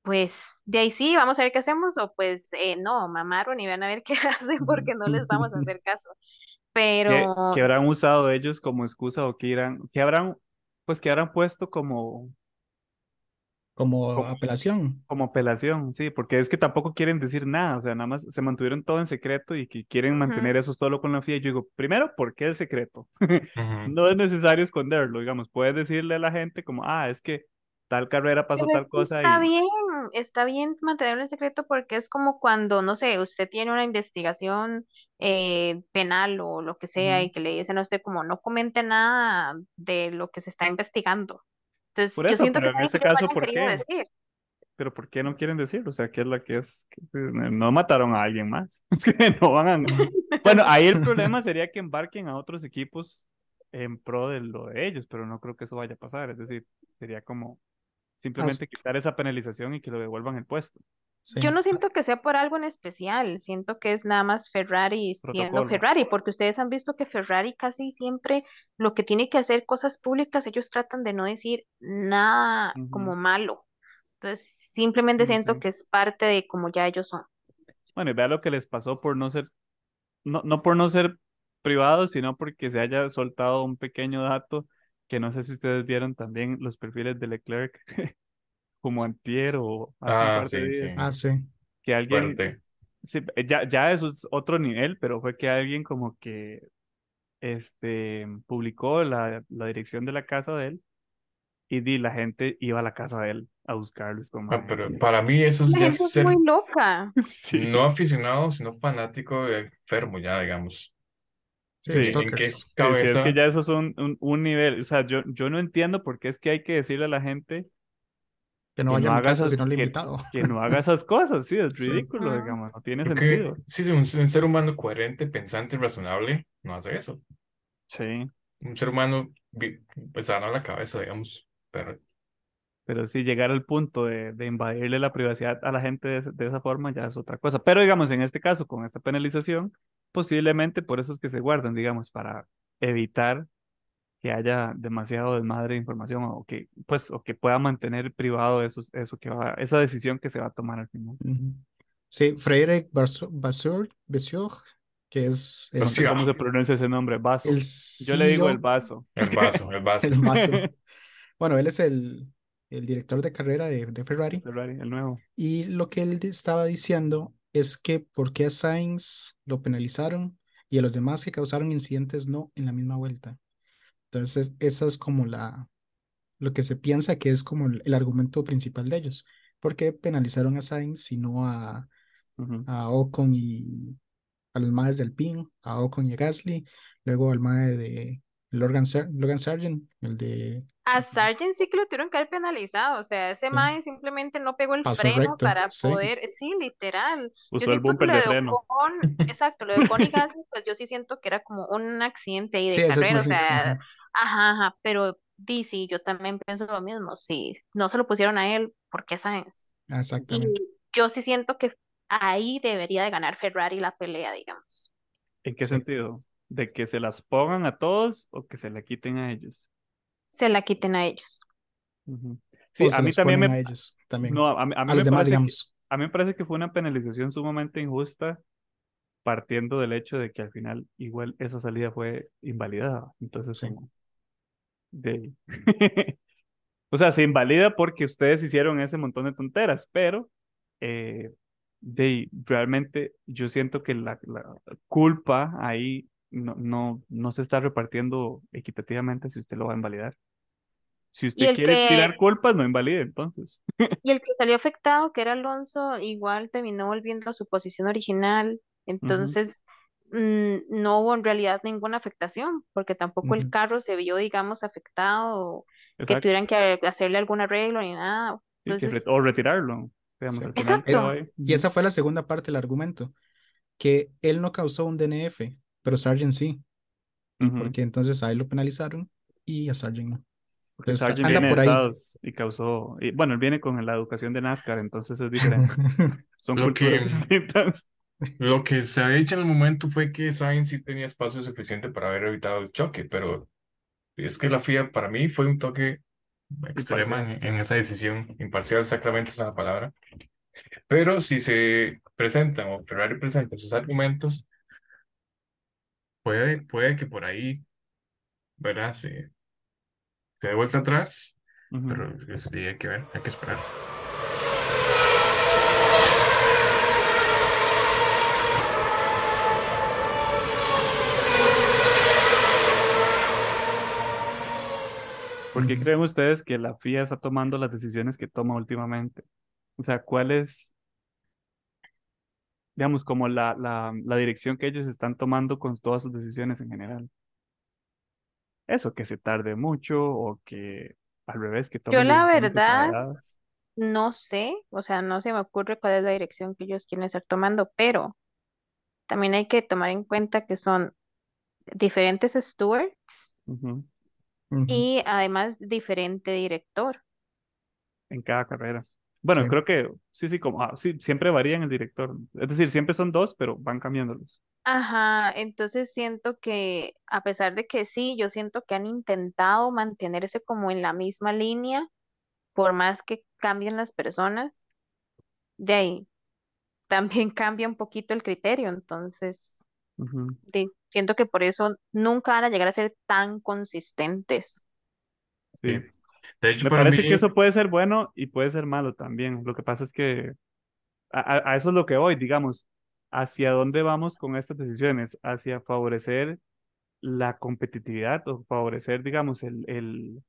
D: pues de ahí sí, vamos a ver qué hacemos, o pues eh, no, mamaron y van a ver qué hacen porque no les vamos a hacer caso.
A: ¿Qué,
D: Pero
A: qué habrán usado ellos como excusa o qué irán, qué habrán, pues que habrán puesto como,
B: Como
A: como,
B: apelación.
A: como apelación, sí, porque es que tampoco quieren decir nada, o sea, nada más se mantuvieron todo en secreto y que quieren mantener eso solo con la FIA. Yo digo, primero, ¿por qué el secreto? No es necesario esconderlo, digamos, puedes decirle a la gente como, ah, es que tal carrera pasó
D: Pero es
A: tal
D: que
A: cosa
D: está
A: y...
D: bien, está bien mantenerlo en secreto porque es como cuando, no sé, usted tiene una investigación eh, penal o lo que sea y que le dicen a usted como no comente nada de lo que se está investigando. Entonces,
A: Por
D: yo siento que
A: pero en este
D: que
A: caso,
D: hayan
A: ¿por qué?
D: decir.
A: Pero ¿por qué no quieren decir? O sea, ¿qué es la que es? que, eh, no mataron a alguien más. Es que no van a... Bueno, ahí el problema sería que embarquen a otros equipos en pro de lo de ellos, pero no creo que eso vaya a pasar. Es decir, sería como Simplemente quitar esa penalización y que lo devuelvan el puesto.
B: sí.
D: Yo no siento que sea por algo en especial, siento que es nada más Ferrari siendo
A: Protocolo.
D: Ferrari, porque ustedes han visto que Ferrari casi siempre lo que tiene que hacer cosas públicas, ellos tratan de no decir nada como malo. Entonces, simplemente
A: Sí,
D: siento
A: sí.
D: que es parte de como ya ellos son.
A: Bueno, y vea lo que les pasó por no ser, no, no por no ser privados, sino porque se haya soltado un pequeño dato que no sé si ustedes vieron también los perfiles de Leclerc como antier o hace
C: Ah, sí, sí.
B: Ah, sí.
A: que alguien,
C: Fuerte.
A: sí, ya, ya eso es otro nivel, pero fue que alguien como que este, publicó la, la dirección de la casa de él y di, la gente iba a la casa de él a buscarlo. Es como,
C: Ah,
A: "Mae,
C: pero para mí eso es
D: La
C: ya
D: gente es
C: ser
D: muy loca.
A: sí,
C: no aficionado, sino fanático de enfermo ya, digamos.
B: Sí,
A: Sí,
C: ¿En qué
B: stalkers.
A: sí, sí, es que ya eso es un, un, un nivel, o sea, yo, yo no entiendo por qué es que hay que decirle a la gente
B: Que no
A: que
B: vaya
A: no
B: a casa
A: esas,
B: si no le he
A: que, no haga esas cosas, sí, es ridículo,
D: Ujú.
A: digamos, no tiene sentido.
C: sí, un, un ser humano coherente, pensante y razonable no hace eso.
A: Sí,
C: Un ser humano pues a la cabeza, digamos. Pero
A: pero sí, llegar al punto de, de invadirle la privacidad a la gente de, esa- de esa forma ya es otra cosa. Pero digamos, en este caso, con esta penalización, posiblemente por eso es que se guardan, digamos, para evitar que haya demasiado desmadre de información o que, pues, o que pueda mantener privado eso, eso que va, esa decisión que se va a tomar al final.
B: Sí, Basur, Basur, que es el,
A: No sé cómo se pronuncia ese nombre, vaso.
B: el
A: Yo le digo el vaso.
C: el vaso, el vaso.
B: el vaso. Bueno, él es el, el director de carrera de, de Ferrari.
A: Ferrari, el nuevo.
B: Y lo que él estaba diciendo es que por qué a Sainz lo penalizaron y a los demás que causaron incidentes no en la misma vuelta. Entonces, esa es como la, lo que se piensa que es como el, el argumento principal de ellos. ¿Por qué penalizaron a Sainz y no a, a Ocon y a los maes del PIN, a Ocon y a Gasly, luego al mae de Logan, Sar- Logan Sargent, el de
D: A Sargent sí que lo tuvieron que haber penalizado, o sea, ese
B: Sí.
D: mae simplemente no pegó el
B: Pasó
D: freno
B: recto,
D: para
B: sí.
D: poder, sí, literal. Yo
A: el
D: siento que
A: bumper
D: lo
A: de
D: de
A: freno.
D: Ocon, exacto, lo de Ocon y Gasly, pues yo sí siento que era como un accidente ahí
B: Sí,
D: de
B: es
D: carrera, o sea,
B: ajá.
D: ajá, pero sí, yo también pienso lo mismo, si no se lo pusieron a él, ¿por qué Sainz? Y
B: Exactamente.
D: yo sí siento que ahí debería de ganar Ferrari la pelea, digamos.
A: ¿En qué
B: Sí.
A: sentido? ¿De que se las pongan a todos o que se la quiten a ellos?
D: Se la quiten a ellos.
A: Sí, a mí también me,
B: a ellos también.
A: no, a mí, a mí
B: A los
A: me
B: demás,
A: parece que,
B: digamos.
A: a mí me parece que fue una penalización sumamente injusta partiendo del hecho de que al final igual esa salida fue invalidada. Entonces,
B: Sí.
A: como de... O sea, se invalida porque ustedes hicieron ese montón de tonteras, pero eh, de realmente yo siento que la, la culpa ahí no, no, no se está repartiendo equitativamente si usted lo va a invalidar. Si usted quiere tirar culpas, no invalide entonces.
D: y el que salió afectado, que era Alonso, igual terminó volviendo a su posición original. Entonces, mm, no hubo en realidad ninguna afectación, porque tampoco el carro se vio, digamos, afectado o que tuvieran que hacerle algún arreglo ni nada.
A: Re-
D: Entonces,
A: o retirarlo. Digamos,
B: Sí.
D: exacto.
B: y esa fue la segunda parte del argumento, que él no causó un DNF, pero Sargent sí. Y
A: Ujú,
B: porque entonces a él lo penalizaron y a Sargent no.
A: Porque Sargent
B: anda
A: viene de
B: por ahí.
A: Estados y causó, y, bueno, él viene con la educación de NASCAR, entonces es diferente. Son
C: Lo que,
A: culturas distintas.
C: lo que se ha dicho en el momento fue que Sainz sí tenía espacio suficiente para haber evitado el choque, pero es que la FIA para mí fue un toque extrema en, en esa decisión, imparcial exactamente esa es la palabra. Pero si se presentan o Ferrari presenta sus argumentos, puede, puede que por ahí, ¿verdad? Se, se dé vuelta atrás, pero eso sí hay que ver, hay que esperar.
A: ¿Por qué creen ustedes que la FIA está tomando las decisiones que toma últimamente? O sea, ¿cuál es, digamos, como la, la, la dirección que ellos están tomando con todas sus decisiones en general? Eso, que se tarde mucho o que al revés, que
D: Yo
A: tomen
D: la
A: decisiones
D: verdad no sé, o sea, no se me ocurre cuál es la dirección que ellos quieren estar tomando, pero también hay que tomar en cuenta que son diferentes stewards y además diferente director.
A: En cada carrera. Bueno,
B: Sí.
A: creo que sí, sí, como, ah, sí, siempre varían el director. Es decir, siempre son dos, pero van cambiándolos.
D: Ajá, entonces siento que a pesar de que sí, yo siento que han intentado mantenerse como en la misma línea, por más que cambien las personas, de ahí también cambia un poquito el criterio, entonces de- siento que por eso nunca van a llegar a ser tan consistentes.
A: Sí.
C: Sí. De hecho,
A: Me
C: para
A: parece
C: mí,
A: que eso puede ser bueno y puede ser malo también. Lo que pasa es que a, a- eso es lo que voy, digamos, hacia dónde vamos con estas decisiones, hacia favorecer la competitividad o favorecer, digamos, el, el,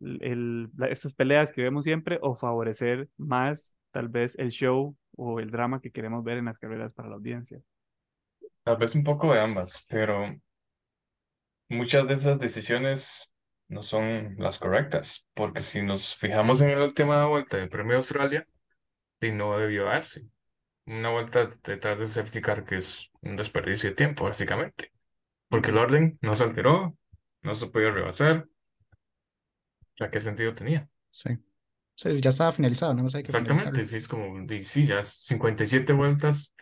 A: el- el- la- estas peleas que vemos siempre o favorecer más tal vez el show o el drama que queremos ver en las carreras para la audiencia.
C: tal vez un poco de ambas, pero muchas de esas decisiones no son las correctas, porque si nos fijamos en la última vuelta del Premio Australia, y no debió darse. Una vuelta detrás del safety car que es un desperdicio de tiempo, básicamente, porque el orden no se alteró, no se podía rebasar, o sea, ¿qué sentido tenía?
B: Sí. Sí, ya estaba finalizado, no hay que
C: Exactamente, sí, es como, sí, ya 57 vueltas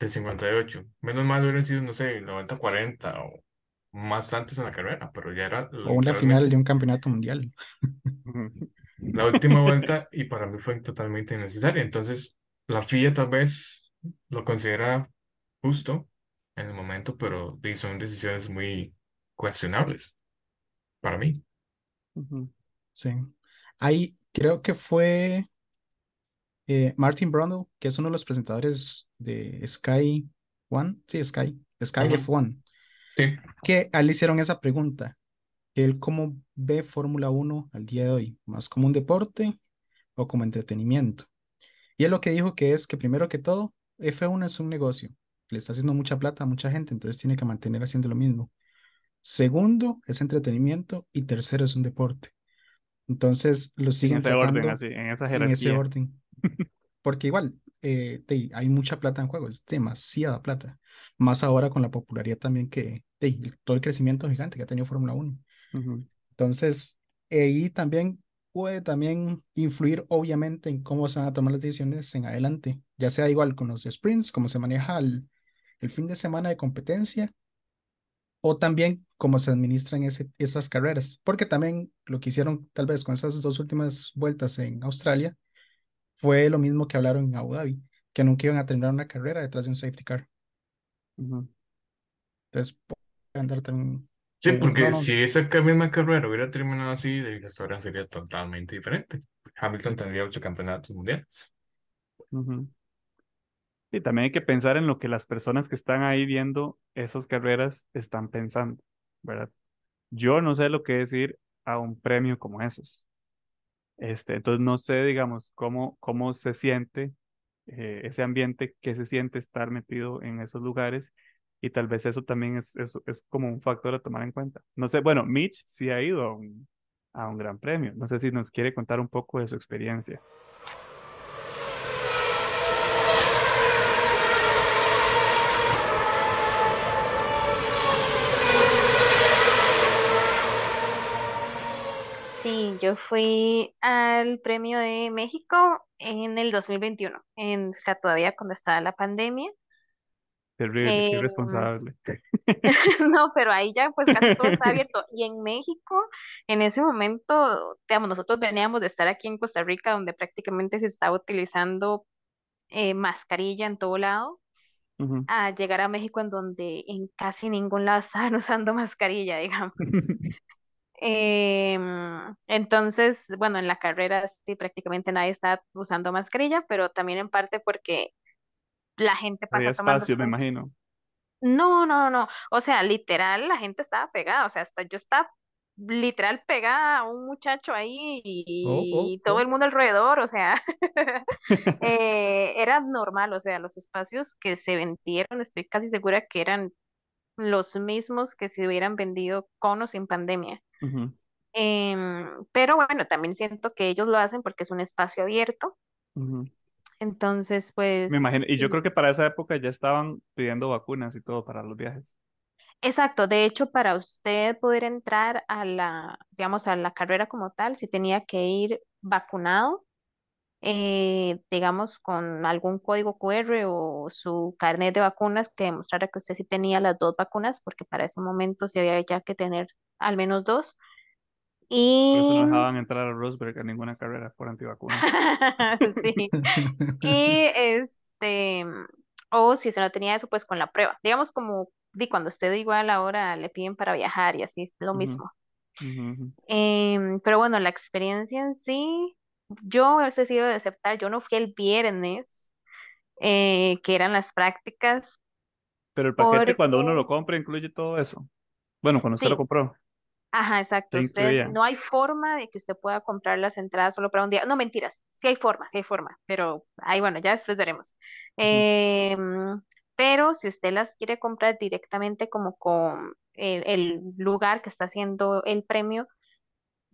C: de 58. Menos mal hubieran sido, no sé, 90-40 o más antes en la carrera, pero ya era
B: O una final de un campeonato mundial.
C: la última vuelta y para mí fue totalmente innecesaria. Entonces, la FIA tal vez lo considera justo en el momento, pero son decisiones muy cuestionables para mí.
B: Sí. Ahí creo que fue eh, Martin Brundle, que es uno de los presentadores de Sky One, sí, Sky, Sky
C: Ujú,
B: F1,
C: Sí,
B: que a él hicieron esa pregunta, que él cómo ve Fórmula 1 al día de hoy, más como un deporte o como entretenimiento. Y él lo que dijo que es que primero que todo, F1 es un negocio, le está haciendo mucha plata a mucha gente, entonces tiene que mantener haciendo lo mismo. Segundo, es entretenimiento y tercero es un deporte. Entonces lo
A: En
B: siguen
A: orden,
B: tratando
A: así, en esa
B: en ese orden. Porque igual, eh, te- hay mucha plata en juego, es demasiada plata. Más ahora con la popularidad también que, el- todo el crecimiento gigante que ha tenido Fórmula 1.
A: Ujú,
B: Entonces, ahí también puede también influir obviamente en cómo se van a tomar las decisiones en adelante, ya sea igual con los sprints, cómo se maneja el, el fin de semana de competencia, o también cómo se administran ese, esas carreras. Porque también lo que hicieron tal vez con esas dos últimas vueltas en Australia fue lo mismo que hablaron en Abu Dhabi, que nunca iban a terminar una carrera detrás de un safety car. Entonces, puede andar tan...
C: sí,
B: no,
C: porque
B: no,
C: si esa misma carrera hubiera terminado así, la historia sería totalmente diferente. Hamilton
B: sí,
C: tendría ocho campeonatos mundiales.
A: Ujú. Y también hay que pensar en lo que las personas que están ahí viendo esas carreras están pensando, ¿verdad? Yo no sé lo que decir a un premio como esos. Este, entonces no sé, digamos, cómo, cómo se siente eh, ese ambiente, qué se siente estar metido en esos lugares y tal vez eso también es, es, como un factor a tomar en cuenta. No sé, bueno, Mitch sí ha ido a a un gran premio. No sé si nos quiere contar un poco de su experiencia.
D: Sí, yo fui al Premio de México en el 2021, en, o sea, todavía cuando estaba la pandemia.
A: Terrible, qué
D: Eh,
A: irresponsable.
D: no, pero ahí ya pues casi todo está abierto. Y en México, en ese momento, digamos, nosotros veníamos de estar aquí en Costa Rica, donde prácticamente se estaba utilizando eh, mascarilla en todo lado, a llegar a México en donde en casi ningún lado estaban usando mascarilla, digamos. Em, entonces, bueno, en la carrera sí, prácticamente nadie está usando mascarilla, pero también en parte porque la gente
A: Había
D: pasa tomando
A: espacio, me imagino.
D: No, no, no. O sea, literal, la gente estaba pegada. O sea, hasta yo estaba literal pegada a un muchacho ahí
B: oh, oh,
D: y todo
B: oh.
D: el mundo alrededor. O sea, eh, era normal. O sea, los espacios que se vendieron, estoy casi segura que eran los mismos que se hubieran vendido con o sin pandemia. Em, pero bueno, también siento que ellos lo hacen porque es un espacio abierto. Entonces,
A: Me
D: pues,
A: imagino, y yo
D: y-
A: creo que para esa época ya estaban pidiendo vacunas y todo para los viajes.
D: exacto. De hecho, para usted poder entrar a la, digamos, a la carrera como tal, sí tenía que ir vacunado, eh, digamos, con algún código QR o su carnet de vacunas que demostrara que usted sí tenía las dos vacunas, porque para ese momento sí había ya que tener al menos dos.
A: Por eso
D: Y
A: no dejaban entrar a Rosberg a ninguna carrera por antivacunas.
D: sí. Y este, o si se no tenía eso, pues con la prueba. Digamos como di cuando usted igual ahora le piden para viajar y así es lo mismo.
A: Ujú, ujú.
D: Em, pero bueno, la experiencia en sí, yo he sido de aceptar, yo no fui el viernes, eh, que eran las prácticas,
A: Pero el paquete
D: porque
A: cuando uno lo compra incluye todo eso. Bueno, cuando usted lo compró,
D: Ajá, exacto.
A: ¿qué
D: Usted no hay forma de que usted pueda comprar las entradas solo para un día. No, mentiras. Sí hay forma, sí hay forma. Pero ahí, bueno, ya después veremos. Em, pero si usted las quiere comprar directamente como con el, el lugar que está haciendo el premio,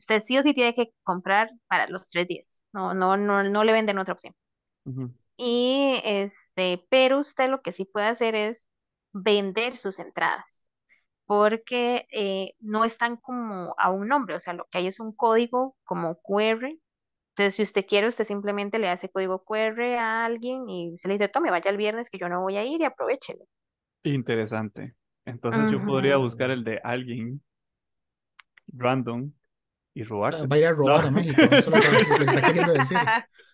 D: usted sí o sí tiene que comprar para los tres días. No, no, no, no le venden otra opción. Y este, pero usted lo que sí puede hacer es vender sus entradas porque eh, no están como a un nombre, o sea, lo que hay es un código como QR. Entonces, si usted quiere, usted simplemente le hace código QR a alguien y se le dice, tome, vaya el viernes que yo no voy a ir y aprovechelo.
A: Interesante. Entonces yo podría buscar el de alguien random y
B: Ah, Va a ir a
A: No.
B: robar a México, eso es lo que, lo
A: Sí.
B: que está queriendo decir.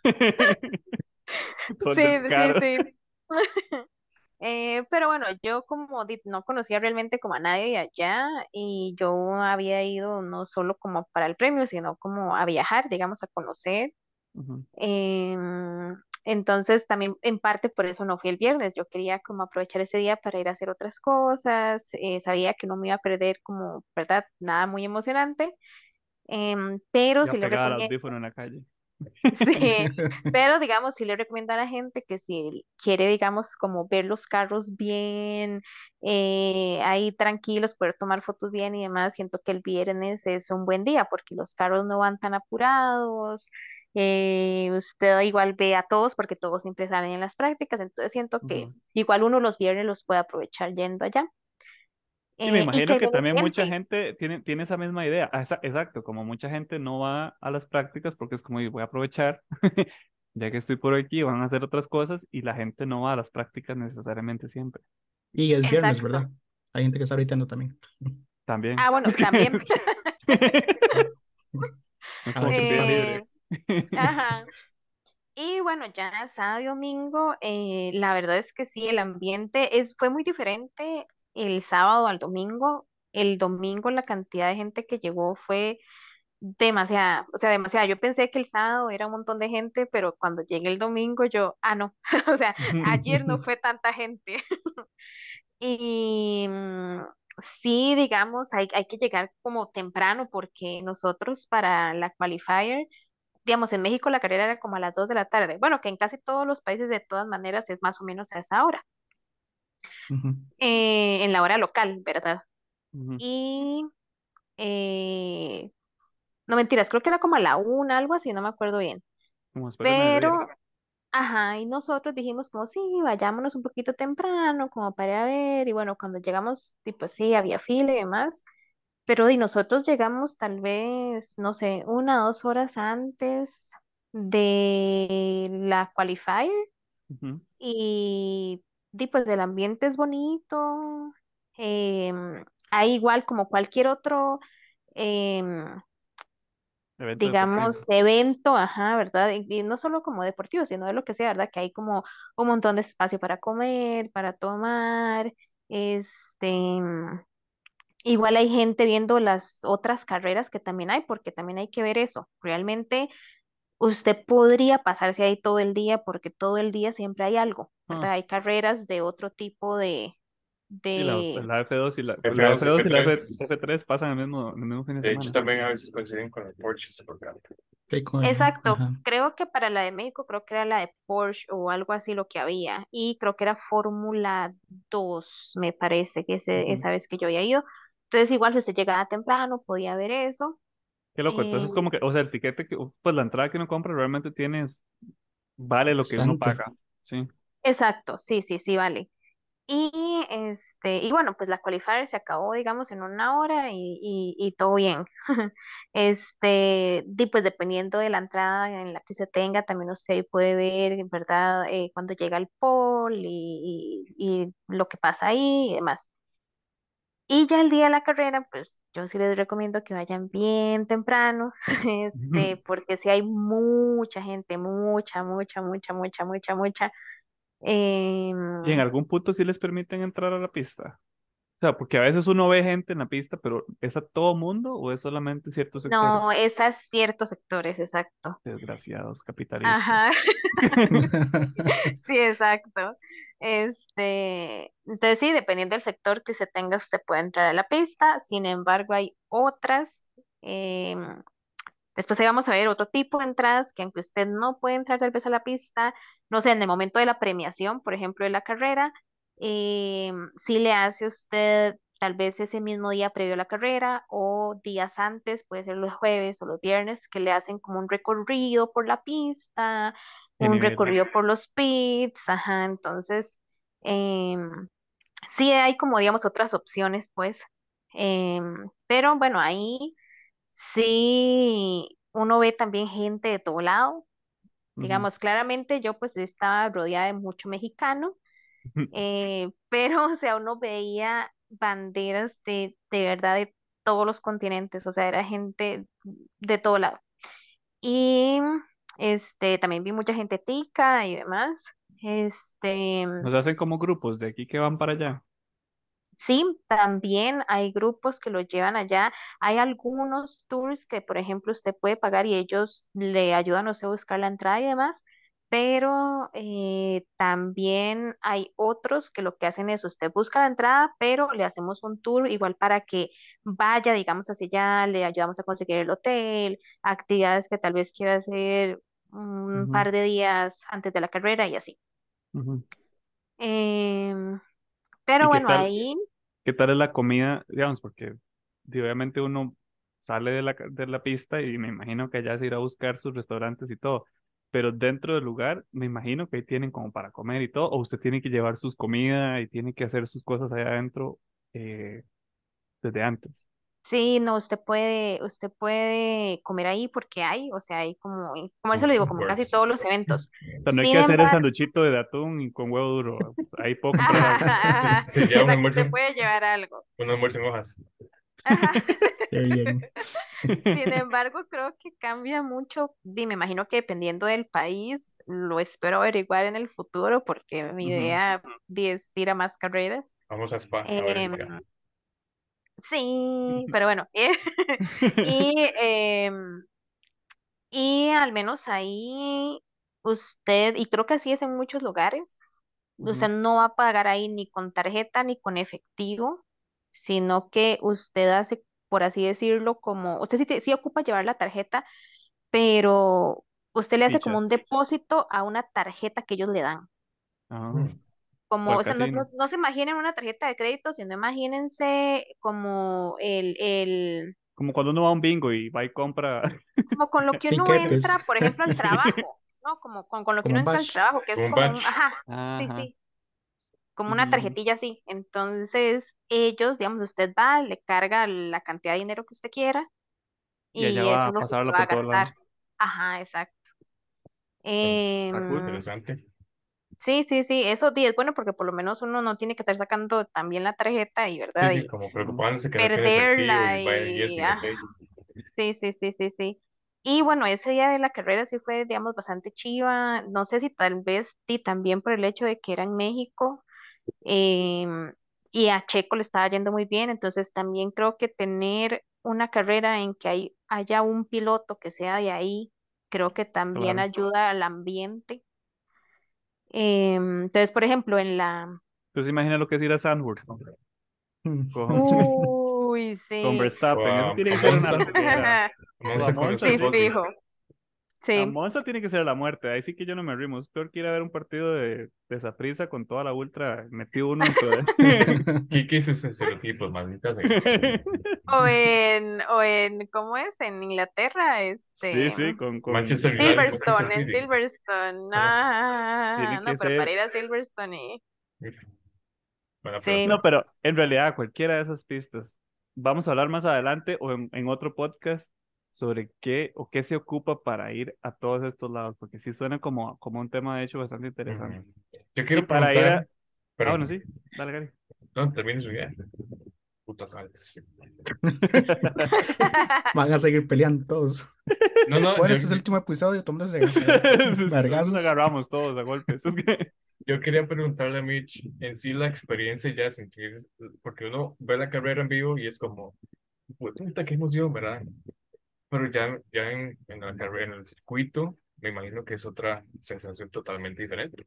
D: Sí, sí, sí. Eh, pero bueno, yo como no conocía realmente como a nadie de allá y yo había ido no solo como para el premio, sino como a viajar, digamos, a conocer.
A: Ujú,
D: Em, entonces también en parte por eso no fui el viernes. Yo quería como aprovechar ese día para ir a hacer otras cosas. eh, sabía que no me iba a perder como, ¿verdad? Nada muy emocionante. Em, pero
A: Ya
D: sí le recomiendo,
A: audífono en la calle.
D: sí, pero digamos, sí le recomiendo a la gente que si quiere, digamos, como ver los carros bien, eh, ahí tranquilos, poder tomar fotos bien y demás, siento que el viernes es un buen día porque los carros no van tan apurados, eh, usted igual ve a todos porque todos siempre salen en las prácticas, entonces siento que igual uno los viernes los puede aprovechar yendo allá.
A: Y me
D: eh, y
A: imagino
D: que
A: también mucha
D: gente.
A: tiene, tiene esa misma idea. Esa- Exacto, como mucha gente no va a las prácticas porque es como, "Y voy a aprovechar, ya que estoy por aquí, van a hacer otras cosas y la gente no va a las prácticas necesariamente siempre.
B: Y es viernes,
D: Exacto.
B: ¿verdad? Hay gente que está ahorita también.
A: También.
D: Ah, bueno, también. Eh, ajá. Y bueno, ya sábado y domingo, eh, la verdad es que sí, el ambiente es, fue muy diferente el sábado al domingo. El domingo la cantidad de gente que llegó fue demasiada, o sea, demasiada. Yo pensé que el sábado era un montón de gente, pero cuando llegué el domingo yo, ah, no, o sea, ayer no fue tanta gente. Y mm, sí, digamos, hay, hay que llegar como temprano porque nosotros para la qualifier digamos, en México la carrera era como a las 2 de la tarde. Bueno, que en casi todos los países de todas maneras es más o menos a esa hora,
B: Ujú.
D: eh, en la hora local, ¿verdad?
A: Ujú,
D: Y, eh, no mentiras, creo que era como a la una, algo así, no me acuerdo bien.
A: Como.
D: Pero, ajá, y nosotros dijimos como, sí, vayámonos un poquito temprano, como para ir a ver, y bueno, cuando llegamos, tipo, sí, había fila y demás. Pero y nosotros llegamos tal vez, no sé, una o dos horas antes de la qualifier
A: Ujú.
D: y, di, pues el ambiente es bonito. em, hay igual como cualquier otro, em,
A: Evento deportivo.
D: digamos, evento, ajá, ¿verdad? Y, y no solo como deportivo, sino de lo que sea, ¿verdad? Que hay como un montón de espacio para comer, para tomar, este... Igual hay gente viendo las otras carreras que también hay, porque también hay que ver eso. Realmente usted podría pasarse ahí todo el día, porque todo el día siempre hay algo, ¿verdad? Hay carreras de otro tipo de,
A: y la,
D: de,
A: la F2 y la, la
C: F2,
A: F2 y la F,
C: F3.
A: F3 pasan el mismo, el mismo fin de
C: De hecho,
A: semana.
C: también a veces coinciden con el Porsche
B: con el-
D: Exacto,
B: ajá.
D: creo que para la de México, creo que era la de Porsche o algo así lo que había, y creo que era Fórmula 2, me parece, que ese, esa vez que yo había ido. Entonces, igual si usted llegaba temprano, podía ver eso.
A: Qué loco.
D: Eh,
A: Entonces, como que, o sea, el tiquete que, pues la entrada que uno compra realmente tiene, vale lo que uno
B: Bastante.
A: paga. Sí.
D: Exacto, sí, sí, sí, vale. Y este, y bueno, pues la qualifier se acabó, digamos, en una hora y, y, y todo bien. Este, y pues dependiendo de la entrada en la que se tenga, también usted puede ver, ¿verdad? Eh, cuando llega el pole y, y, y lo que pasa ahí y demás. Y ya el día de la carrera, pues yo sí les recomiendo que vayan bien temprano, este, porque si hay mucha gente, mucha, mucha, mucha, mucha, mucha, mucha. Em,
A: Y en algún punto sí les permiten entrar a la pista. O sea, porque a veces uno ve gente en la pista, pero ¿es a todo mundo o es solamente ciertos sectores?
D: No, es a ciertos sectores, exacto.
A: Desgraciados capitalistas.
D: Ajá. Sí, exacto. Este, entonces sí, dependiendo del sector que se tenga, usted puede entrar a la pista. Sin embargo, hay otras. em, después ahí vamos a ver otro tipo de entradas que aunque usted no puede entrar tal vez a la pista, no sé, en el momento de la premiación, por ejemplo, de la carrera, em, sí le hace usted tal vez ese mismo día previo a la carrera o días antes, puede ser los jueves o los viernes, que le hacen como un recorrido por la pista un
A: nivel.
D: recorrido por los pits, ajá, entonces em, sí hay como digamos otras opciones pues, em, pero bueno, ahí sí uno ve también gente de todo lado,
A: Ujú.
D: digamos, claramente yo pues estaba rodeada de mucho mexicano, eh, pero o sea, uno veía banderas de, de verdad de todos los continentes, o sea, era gente de todo lado. Y este, también vi mucha gente tica y demás. Este,
A: Nos hacen como grupos de aquí que van para allá.
D: Sí, también hay grupos que lo llevan allá. Hay algunos tours que, por ejemplo, usted puede pagar y ellos le ayudan a usted a buscar la entrada y demás. Pero eh, también hay otros que lo que hacen es usted busca la entrada, pero le hacemos un tour igual para que vaya, digamos, hacia allá, le ayudamos a conseguir el hotel, actividades que tal vez quiera hacer un par de días antes de la carrera y así. Pero
A: ¿Y qué
D: bueno,
A: tal,
D: ahí
A: qué tal es la comida? Digamos, porque obviamente uno sale de la, de la pista y me imagino que allá se irá a buscar sus restaurantes y todo. Pero dentro del lugar, me imagino que ahí tienen como para comer y todo, o usted tiene que llevar sus comidas y tiene que hacer sus cosas allá adentro eh, desde antes.
D: Sí, no, usted puede, usted puede comer ahí porque hay, o sea, hay como, como eso le digo, como casi
C: courts.
D: todos los eventos.
A: O sea, no hay
D: Sin
A: que hacer el
D: embargo,
A: sanduchito de atún y con huevo duro. Ahí puedo comprar algo.
C: Se lleva un
D: exacto,
C: almuerzo,
D: usted puede llevar algo.
C: un almuerzo en hojas.
D: Ajá.
B: Qué bien.
D: Sin embargo, creo que cambia mucho. Y me imagino que dependiendo del país, lo espero averiguar en el futuro, porque mi
A: Ujú.
D: idea di, es ir a más carreras.
C: Vamos a Spa, a ver
D: Em. Sí, pero bueno. Y, em, y al menos ahí usted, y creo que así es en muchos lugares, usted
A: Ujú.
D: no va a pagar ahí ni con tarjeta ni con efectivo, sino que usted hace, por así decirlo, como, usted sí, te- sí ocupa llevar la tarjeta pero usted le hace como un depósito a una tarjeta que ellos le dan.
C: Mm.
D: Como, o sea, no, no, no se imaginen una tarjeta de crédito, sino imagínense como el, el,
A: Como cuando uno va a un bingo y va y compra.
D: como con lo que uno
B: Piquetes.
D: entra, por ejemplo, al trabajo, ¿no? Como con, con lo que
B: Como
D: uno
B: un
D: entra al trabajo, que es
C: Como un
D: un, ajá, sí, sí, como una
A: Ujú.
D: tarjetilla así. Entonces, ellos, digamos, usted va, le carga la cantidad de dinero que usted quiera
A: Y
D: y
A: va
D: eso
A: a
D: es lo que va a
A: lado.
D: gastar. Ajá, exacto.
C: Cool,
D: Em,
C: interesante.
D: Sí, sí, sí, eso sí es bueno porque por lo menos uno no tiene que estar sacando también la tarjeta y,
C: Sí,
D: ¿verdad?
C: sí,
D: Y
C: como preocupándose que no tiene efectivo
D: perderla
C: y
D: ah, sí, sí, sí, sí, sí. Y bueno, ese día de la carrera sí fue, digamos, bastante chiva. No sé si tal vez y también por el hecho de que era en México em, y a Checo le estaba yendo muy bien. Entonces también creo que tener una carrera en que hay, haya un piloto que sea de ahí, creo que también
A: Claro.
D: ayuda al ambiente. Em, entonces, por ejemplo, en la...
A: Entonces imagina lo que es ir a Sandburg
B: Mm.
A: con,
D: Uy,
A: con
D: sí.
A: Verstappen. Eso
C: O a,
A: tiene que ser una
C: Monza,
A: loquera.
C: a
A: O a
C: Monza con
A: Monza,
C: nuestro
D: Sí, fijo.
A: A
D: Sí.
A: Monza tiene que ser la muerte. Ahí sí que yo no me rimo. Es peor que ir a ver un partido de, de Saprissa con toda la ultra metido uno.
C: ¿Qué, qué es esos estereotipos, maldita sea?
D: O en, o en, ¿cómo es? En Inglaterra,
A: Sí,
D: este,
A: sí, con, con...
C: Manchester
D: Silverstone, en. Silverstone.
C: Ah,
D: no, pero
A: ser.
D: para ir a Silverstone, y- sí.
A: No, pero en realidad cualquiera de esas pistas. Vamos a hablar más adelante o en, en otro podcast sobre qué o qué se ocupa para ir a todos estos lados, porque sí suena como, como un tema de hecho bastante interesante.
C: Yo
A: Y
C: quiero
A: para ir a...
C: preguntar,
A: Ah, bueno, sí, dale, Gary.
C: no, termine su idea. Putas sales.
B: Van a seguir peleando todos.
C: No, no,
B: Bueno,
C: yo,
B: este es el último episodio, tomándose
A: Nos
B: vergazos.
A: agarramos todos a golpes. Es que
C: Yo quería preguntarle a Mitch en sí la experiencia ya de sentir, porque uno ve la carrera en vivo y es como, puta, qué emoción, ¿verdad? Pero ya, ya en, en la carrera, en el circuito, me imagino que es otra sensación totalmente diferente.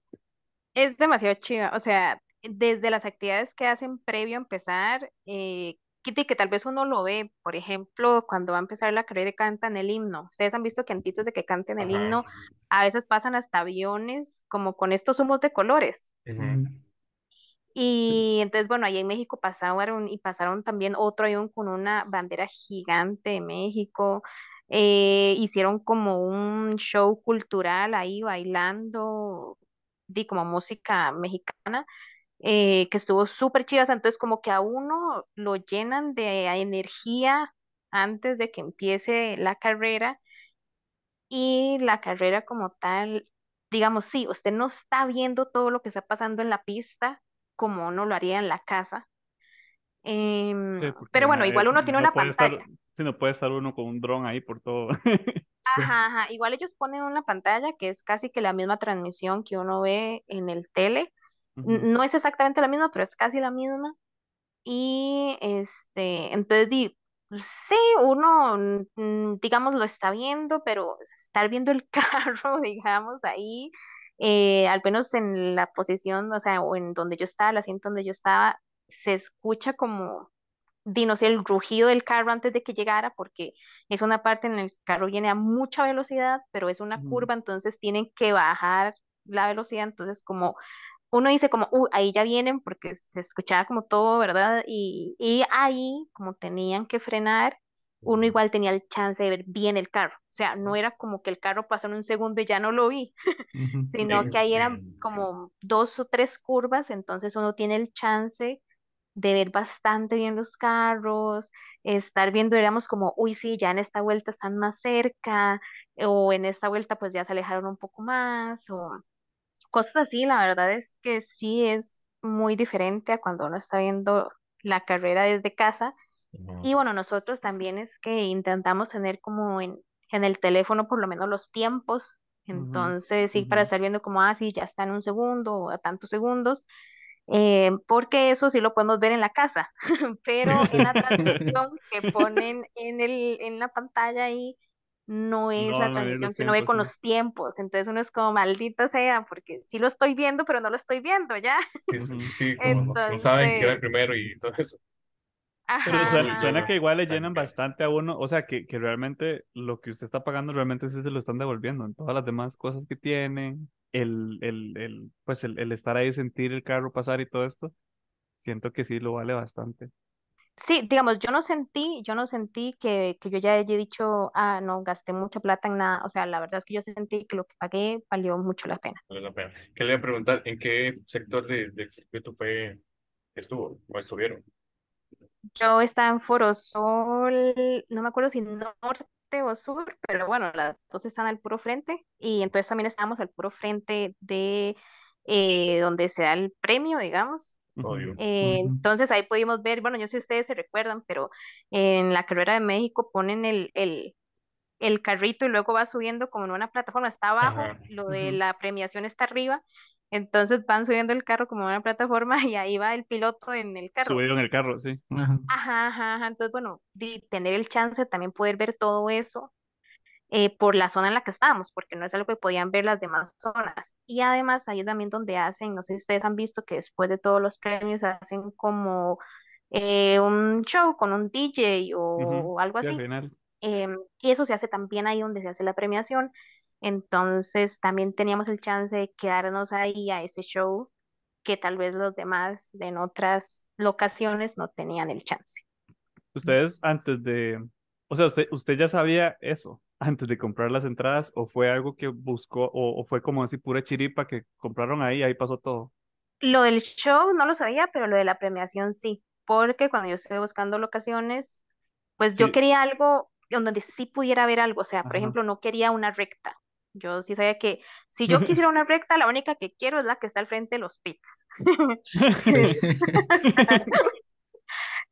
D: Es demasiado chiva, o sea, desde las actividades que hacen previo a empezar, eh, que, que tal vez uno lo ve, por ejemplo, cuando va a empezar la carrera y cantan el himno. Ustedes han visto que antes de que canten el
C: Ajá.
D: himno, a veces pasan hasta aviones como con estos humos de colores.
C: Ujú.
D: Y entonces, bueno, ahí en México pasaron y pasaron también otro avión con una bandera gigante de México. Eh, hicieron como un show cultural ahí bailando, di como música mexicana, eh, que estuvo súper chivas. Entonces, como que a uno lo llenan de energía antes de que empiece la carrera y la carrera como tal, digamos, sí, usted no está viendo todo lo que está pasando en la pista como uno lo haría en la casa. Em,
A: Sí, porque
D: pero bueno, igual
A: eh,
D: uno tiene
A: no
D: una pantalla.
A: sí, no puede estar uno con un dron ahí por todo.
B: Sí.
D: Ajá, ajá. Igual ellos ponen una pantalla que es casi que la misma transmisión que uno ve en el tele. N-
A: Ujú.
D: No es exactamente la misma, pero es casi la misma. Y este, entonces di, sí, uno, digamos, lo está viendo, pero estar viendo el carro, digamos, ahí, eh, al menos en la posición, o sea, o en donde yo estaba, el asiento donde yo estaba, se escucha como, no sé, el rugido del carro antes de que llegara, porque es una parte en la que el carro viene a mucha velocidad, pero es una curva, entonces tienen que bajar la velocidad, entonces como uno dice como, "Uh, ahí ya vienen porque se escuchaba como todo, ¿verdad? Y, y ahí, como tenían que frenar, uno igual tenía el chance de ver bien el carro. O sea, no era como que el carro pasó en un segundo y ya no lo vi, sino que ahí eran como dos o tres curvas, entonces uno tiene el chance de ver bastante bien los carros, estar viendo, éramos como, uy, sí, ya en esta vuelta están más cerca, o en esta vuelta pues ya se alejaron un poco más, o cosas así, la verdad es que sí es muy diferente a cuando uno está viendo la carrera desde casa. Y bueno, nosotros también es que intentamos tener como en, en el teléfono por lo menos los tiempos. Entonces, sí, para estar viendo como, ah, sí, ya está en un segundo o a tantos segundos, eh, porque eso sí lo podemos ver en la casa, pero en la transmisión que ponen en el, en la pantalla ahí no es
A: No
D: la transmisión que uno ve con los tiempos, entonces uno es como maldita sea, porque sí lo estoy viendo, pero no lo estoy viendo ya.
C: Sí, sí,
A: Ujú.
C: sí, como no, no saben qué primero y todo eso.
A: Pero
D: ajá,
A: suena,
D: ajá.
A: suena
C: yo
A: que igual le llenan bastante a uno, o sea, que, que realmente lo que usted está pagando realmente sí se lo están devolviendo en todas las demás cosas que tienen, el, el, el, pues el, el estar ahí, sentir el carro pasar y todo esto, siento que sí lo vale bastante.
D: Sí, digamos, yo no sentí, yo no sentí que, que yo ya haya dicho, ah, no, gasté mucha plata en nada, o sea, la verdad es que yo sentí que lo que pagué valió mucho la pena.
C: vale la pena. ¿Qué le voy a preguntar? ¿En qué sector de, del circuito fue estuvo o estuvieron?
D: Yo estaba en Forosol, no me acuerdo si norte o sur, pero bueno, las dos están al puro frente y entonces también estábamos al puro frente de eh, donde se da el premio, digamos. Eh, entonces ahí pudimos ver, bueno, yo sé si ustedes se recuerdan, pero en la carrera de México ponen el, el, el carrito y luego va subiendo como en una plataforma, está abajo,
C: Ajá.
D: lo de la premiación está arriba, entonces van subiendo el carro como una plataforma y ahí va el piloto en el carro.
A: Subido en el carro, sí.
B: Ajá.
D: Ajá, ajá, ajá. Entonces, bueno, de tener el chance de también poder ver todo eso eh, por la zona en la que estábamos, porque no es algo que podían ver las demás zonas. Y además, ahí también donde hacen, no sé si ustedes han visto que después de todos los premios hacen como eh, un show con un DJ o, algo
A: Sí, al
D: así.
A: final.
D: Em, y eso se hace también ahí donde se hace la premiación. Entonces, también teníamos el chance de quedarnos ahí a ese show que tal vez los demás en otras locaciones no tenían el chance.
A: Ustedes antes de, o sea, usted, usted ya sabía eso antes de comprar las entradas o fue algo que buscó o, o fue como así pura chiripa que compraron ahí, ahí pasó todo.
D: Lo del show no lo sabía, pero lo de la premiación sí, porque cuando yo estuve buscando locaciones, pues yo quería algo donde sí pudiera haber algo, o sea, por
A: ajá.
D: ejemplo, no quería una recta. Yo sí sabía que si yo quisiera una recta, la única que quiero es la que está al frente de los pits.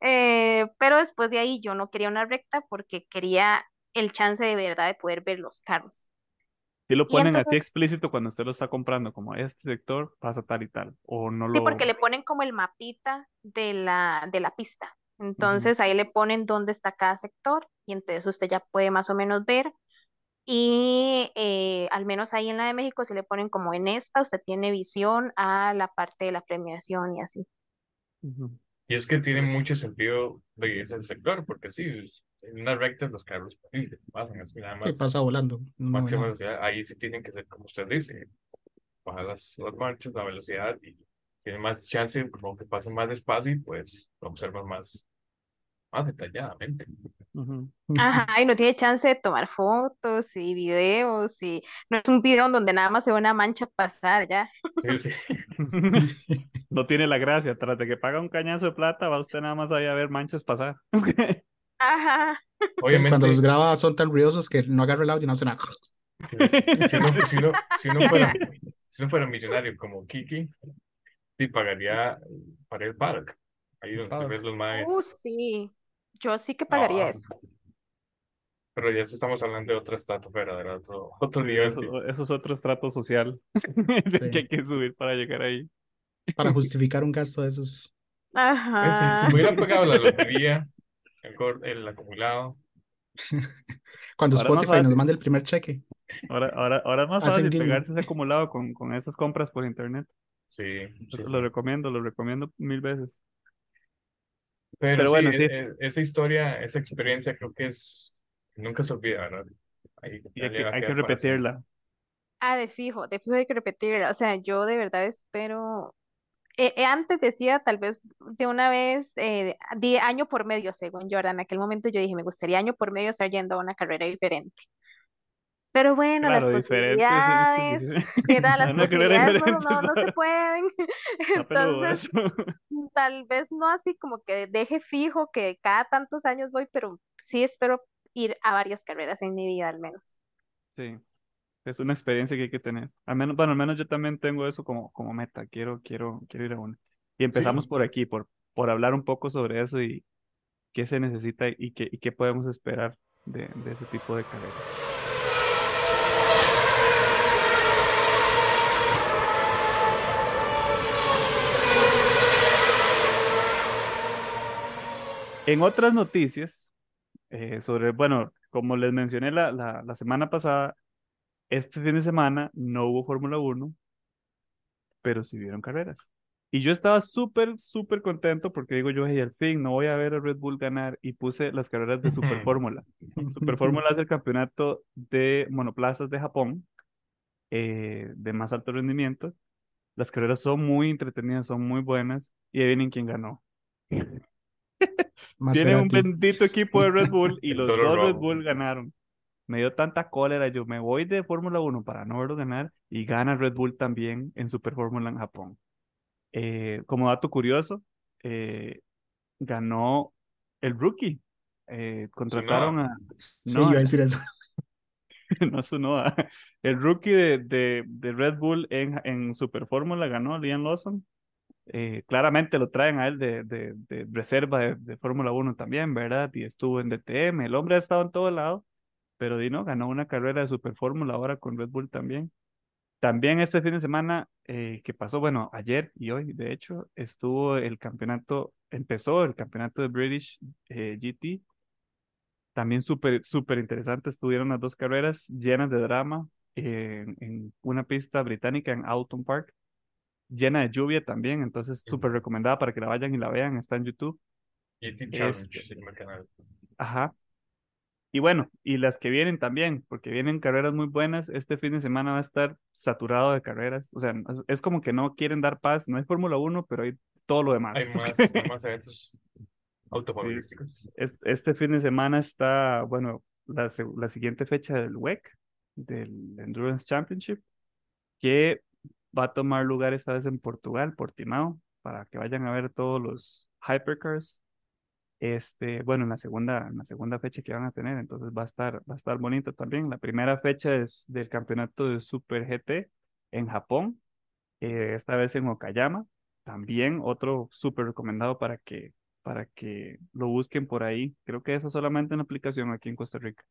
D: Eh, pero después de ahí yo no quería una recta porque quería el chance de verdad de poder ver los carros.
A: Si lo ponen así explícito cuando usted lo está comprando, como este sector pasa tal y tal, o no
D: sí, porque le ponen como el mapita de la, de la pista. Entonces ahí le ponen dónde está cada sector y entonces usted ya puede más o menos ver. Y eh, al menos ahí en la de México, si le ponen como en esta, usted tiene visión a la parte de la premiación y así.
C: Y es que tiene mucho sentido de ese sector, porque sí, en una recta los carros pasan así nada
B: Sí,
C: más,
B: pasa volando. No
C: máxima
B: nada.
C: velocidad. Ahí sí tienen que ser, como usted dice, bajar las, las marchas, la velocidad y tiene más chance, como que pasen más despacio y pues lo observan más, más detalladamente.
D: Ajá, y no tiene chance de tomar fotos y videos y no es un video en donde nada más se ve una mancha pasar ya.
C: Sí, sí.
A: No tiene la gracia, tras de que paga un cañazo de plata, va usted nada más ahí a ver manchas pasar.
D: Ajá.
B: Sí, cuando
C: Obviamente,
B: los graba son tan ruidosos que no agarra el audio y no suena.
C: sí, si uno, si uno, si uno fuera, si uno fuera millonario como Kiki, sí pagaría para el park. Ahí donde se ven los
D: Uh,
C: más.
D: sí. Yo sí que pagaría
C: Ah,
D: eso.
C: pero ya estamos hablando de otro estratosfera, ¿verdad? Otro, otro
A: Sí,
C: nivel.
A: eso, eso es otro estrato social que hay que subir para llegar ahí.
B: para justificar un gasto de esos.
C: Si, si
D: Ajá.
C: me hubiera pagado la lotería, el, el acumulado,
B: Cuando
A: Ahora
B: Spotify nos manda el primer cheque,
A: Ahora, ahora, ahora es más
B: hacen
A: fácil pegarse ese acumulado con, con esas compras por internet.
C: sí, sí.
A: lo recomiendo, lo recomiendo mil veces.
C: Pero
A: Pero
C: sí,
A: bueno,
C: e-
A: sí.
C: e- esa historia, esa experiencia creo que es, nunca se olvida, ¿verdad? Ahí
A: Y hay que, hay que repetirla.
D: Ah, de fijo, de fijo hay que repetirla. O sea, yo de verdad espero. eh, eh, antes decía tal vez de una vez, eh, di año por medio, según Jordan. En aquel momento yo dije, me gustaría año por medio estar yendo a una carrera diferente. Pero bueno, las
A: sí, sí.
D: posibilidades, ¿verdad? Las
A: carrera
D: posibilidades no, no, no se pueden. Entonces,
A: eso.
D: tal vez no así como que deje fijo que cada tantos años voy, pero sí espero ir a varias carreras en mi vida al menos.
A: Sí, es una experiencia que hay que tener. Al menos, bueno, al menos yo también tengo eso como, como meta. Quiero, quiero, quiero ir a una. Y empezamos
C: Sí,
A: por aquí, por, por hablar un poco sobre eso y qué se necesita y qué, y qué podemos esperar de, de ese tipo de carreras. En otras noticias, eh, sobre, bueno, como les mencioné la, la, la semana pasada, este fin de semana no hubo Fórmula 1, pero sí hubieron carreras. Y yo estaba súper, súper contento porque digo yo, hey, al fin no voy a ver a Red Bull ganar y puse las carreras de Super Fórmula. Super Fórmula es el campeonato de monoplazas de Japón, eh, de más alto rendimiento. Las carreras son muy entretenidas, son muy buenas y adivinen quién ganó. Tiene un bendito equipo de Red Bull y los dos Red. Bull ganaron. Me dio tanta cólera, yo me voy de Fórmula 1 para no verlo ganar y gana Red Bull también en Super Fórmula en Japón. Eh, como dato curioso, eh, ganó el rookie. Eh, contrataron a...
B: Sí,
A: No,
B: iba a decir eso.
A: no Tsunoda. El rookie de, de, de Red Bull en, en Super Fórmula ganó, Liam Lawson. Eh, claramente lo traen a él de, de, reserva de, de Fórmula 1 también, ¿verdad? Y estuvo en DTM. El hombre ha estado en todo lado, pero Dino ganó una carrera de Super Fórmula ahora con Red Bull también. También este fin de semana eh, que pasó, bueno, ayer y hoy, de hecho, estuvo el campeonato, empezó el campeonato de British eh, GT. También súper, súper interesante, estuvieron las dos carreras llenas de drama eh, en, en una pista británica en Alton Park, llena de lluvia también, entonces súper recomendada para que la vayan y la vean, está en YouTube.
C: Challenge,
A: Este,
C: se llama el canal.
A: Ajá. Y bueno, y las que vienen también, porque vienen carreras muy buenas. Este fin de semana va a estar saturado de carreras. O sea, es, como que no quieren dar paz. No hay Fórmula 1, pero hay todo lo demás.
C: Hay más, hay más eventos automovilísticos.
A: Es- Este fin de semana está, bueno, la, la siguiente fecha del WEC, del Endurance Championship, que va a tomar lugar esta vez en Portugal, Portimao, para que vayan a ver todos los hypercars. Este, bueno, en la segunda, en la segunda fecha que van a tener, entonces va a estar, va a estar bonito también. La primera fecha es del campeonato de Super GT en Japón, eh, esta vez en Okayama. También otro súper recomendado para que, para que lo busquen por ahí. Creo que eso solamente en aplicación aquí en Costa Rica,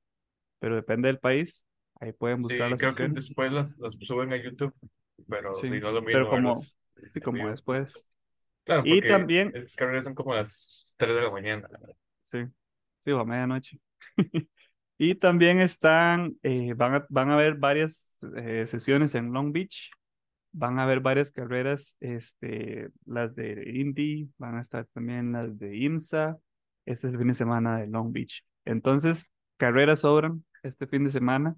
A: pero depende del país. Ahí pueden
C: Sí,
A: buscar las
C: creo que después las, las suben a YouTube, pero
A: Sí,
C: es lo
A: pero
C: mismo
A: como-
C: verlas
A: Sí, como después.
C: Claro,
A: Y también-
C: esas carreras son como las 3 de la mañana.
A: Sí, sí, o a medianoche. Y también están, eh, van a, van a haber varias eh, sesiones en Long Beach, van a haber varias carreras, este, las de Indy, van a estar también las de IMSA, este es el fin de semana de Long Beach. Entonces, carreras sobran este fin de semana,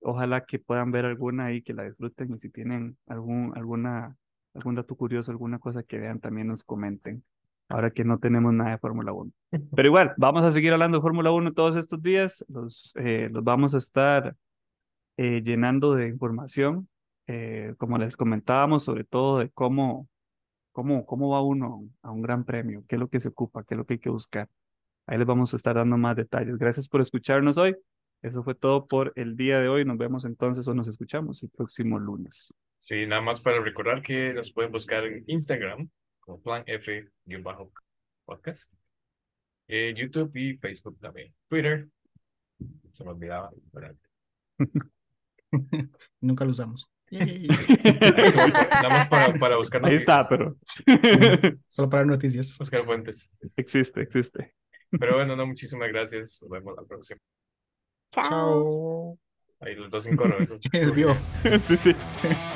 A: ojalá que puedan ver alguna ahí, que la disfruten y si tienen algún, alguna, algún dato curioso, alguna cosa que vean, también nos comenten. Ahora que no tenemos nada de Fórmula 1. Pero igual, vamos a seguir hablando de Fórmula 1 todos estos días. Los, eh, los vamos a estar eh, llenando de información, eh, como les comentábamos, sobre todo de cómo, cómo, cómo va uno a un gran premio, qué es lo que se ocupa, qué es lo que hay que buscar. Ahí les vamos a estar dando más detalles. Gracias por escucharnos hoy. Eso fue todo por el día de hoy. Nos vemos entonces o nos escuchamos el próximo lunes.
C: Sí, nada más para recordar que nos pueden buscar en Instagram como Plan F-podcast, eh, YouTube y Facebook también. Twitter, se me olvidaba.
B: Nunca lo usamos.
C: Nada más para, para buscar
A: Ahí está,
C: noticias,
A: pero
B: Solo para noticias.
C: buscar fuentes.
A: existe, existe.
C: Pero bueno, no, muchísimas gracias. Nos vemos la próxima.
D: Chao.
B: Chao.
C: Ahí los dos sin coro, eso.
A: Sí, sí.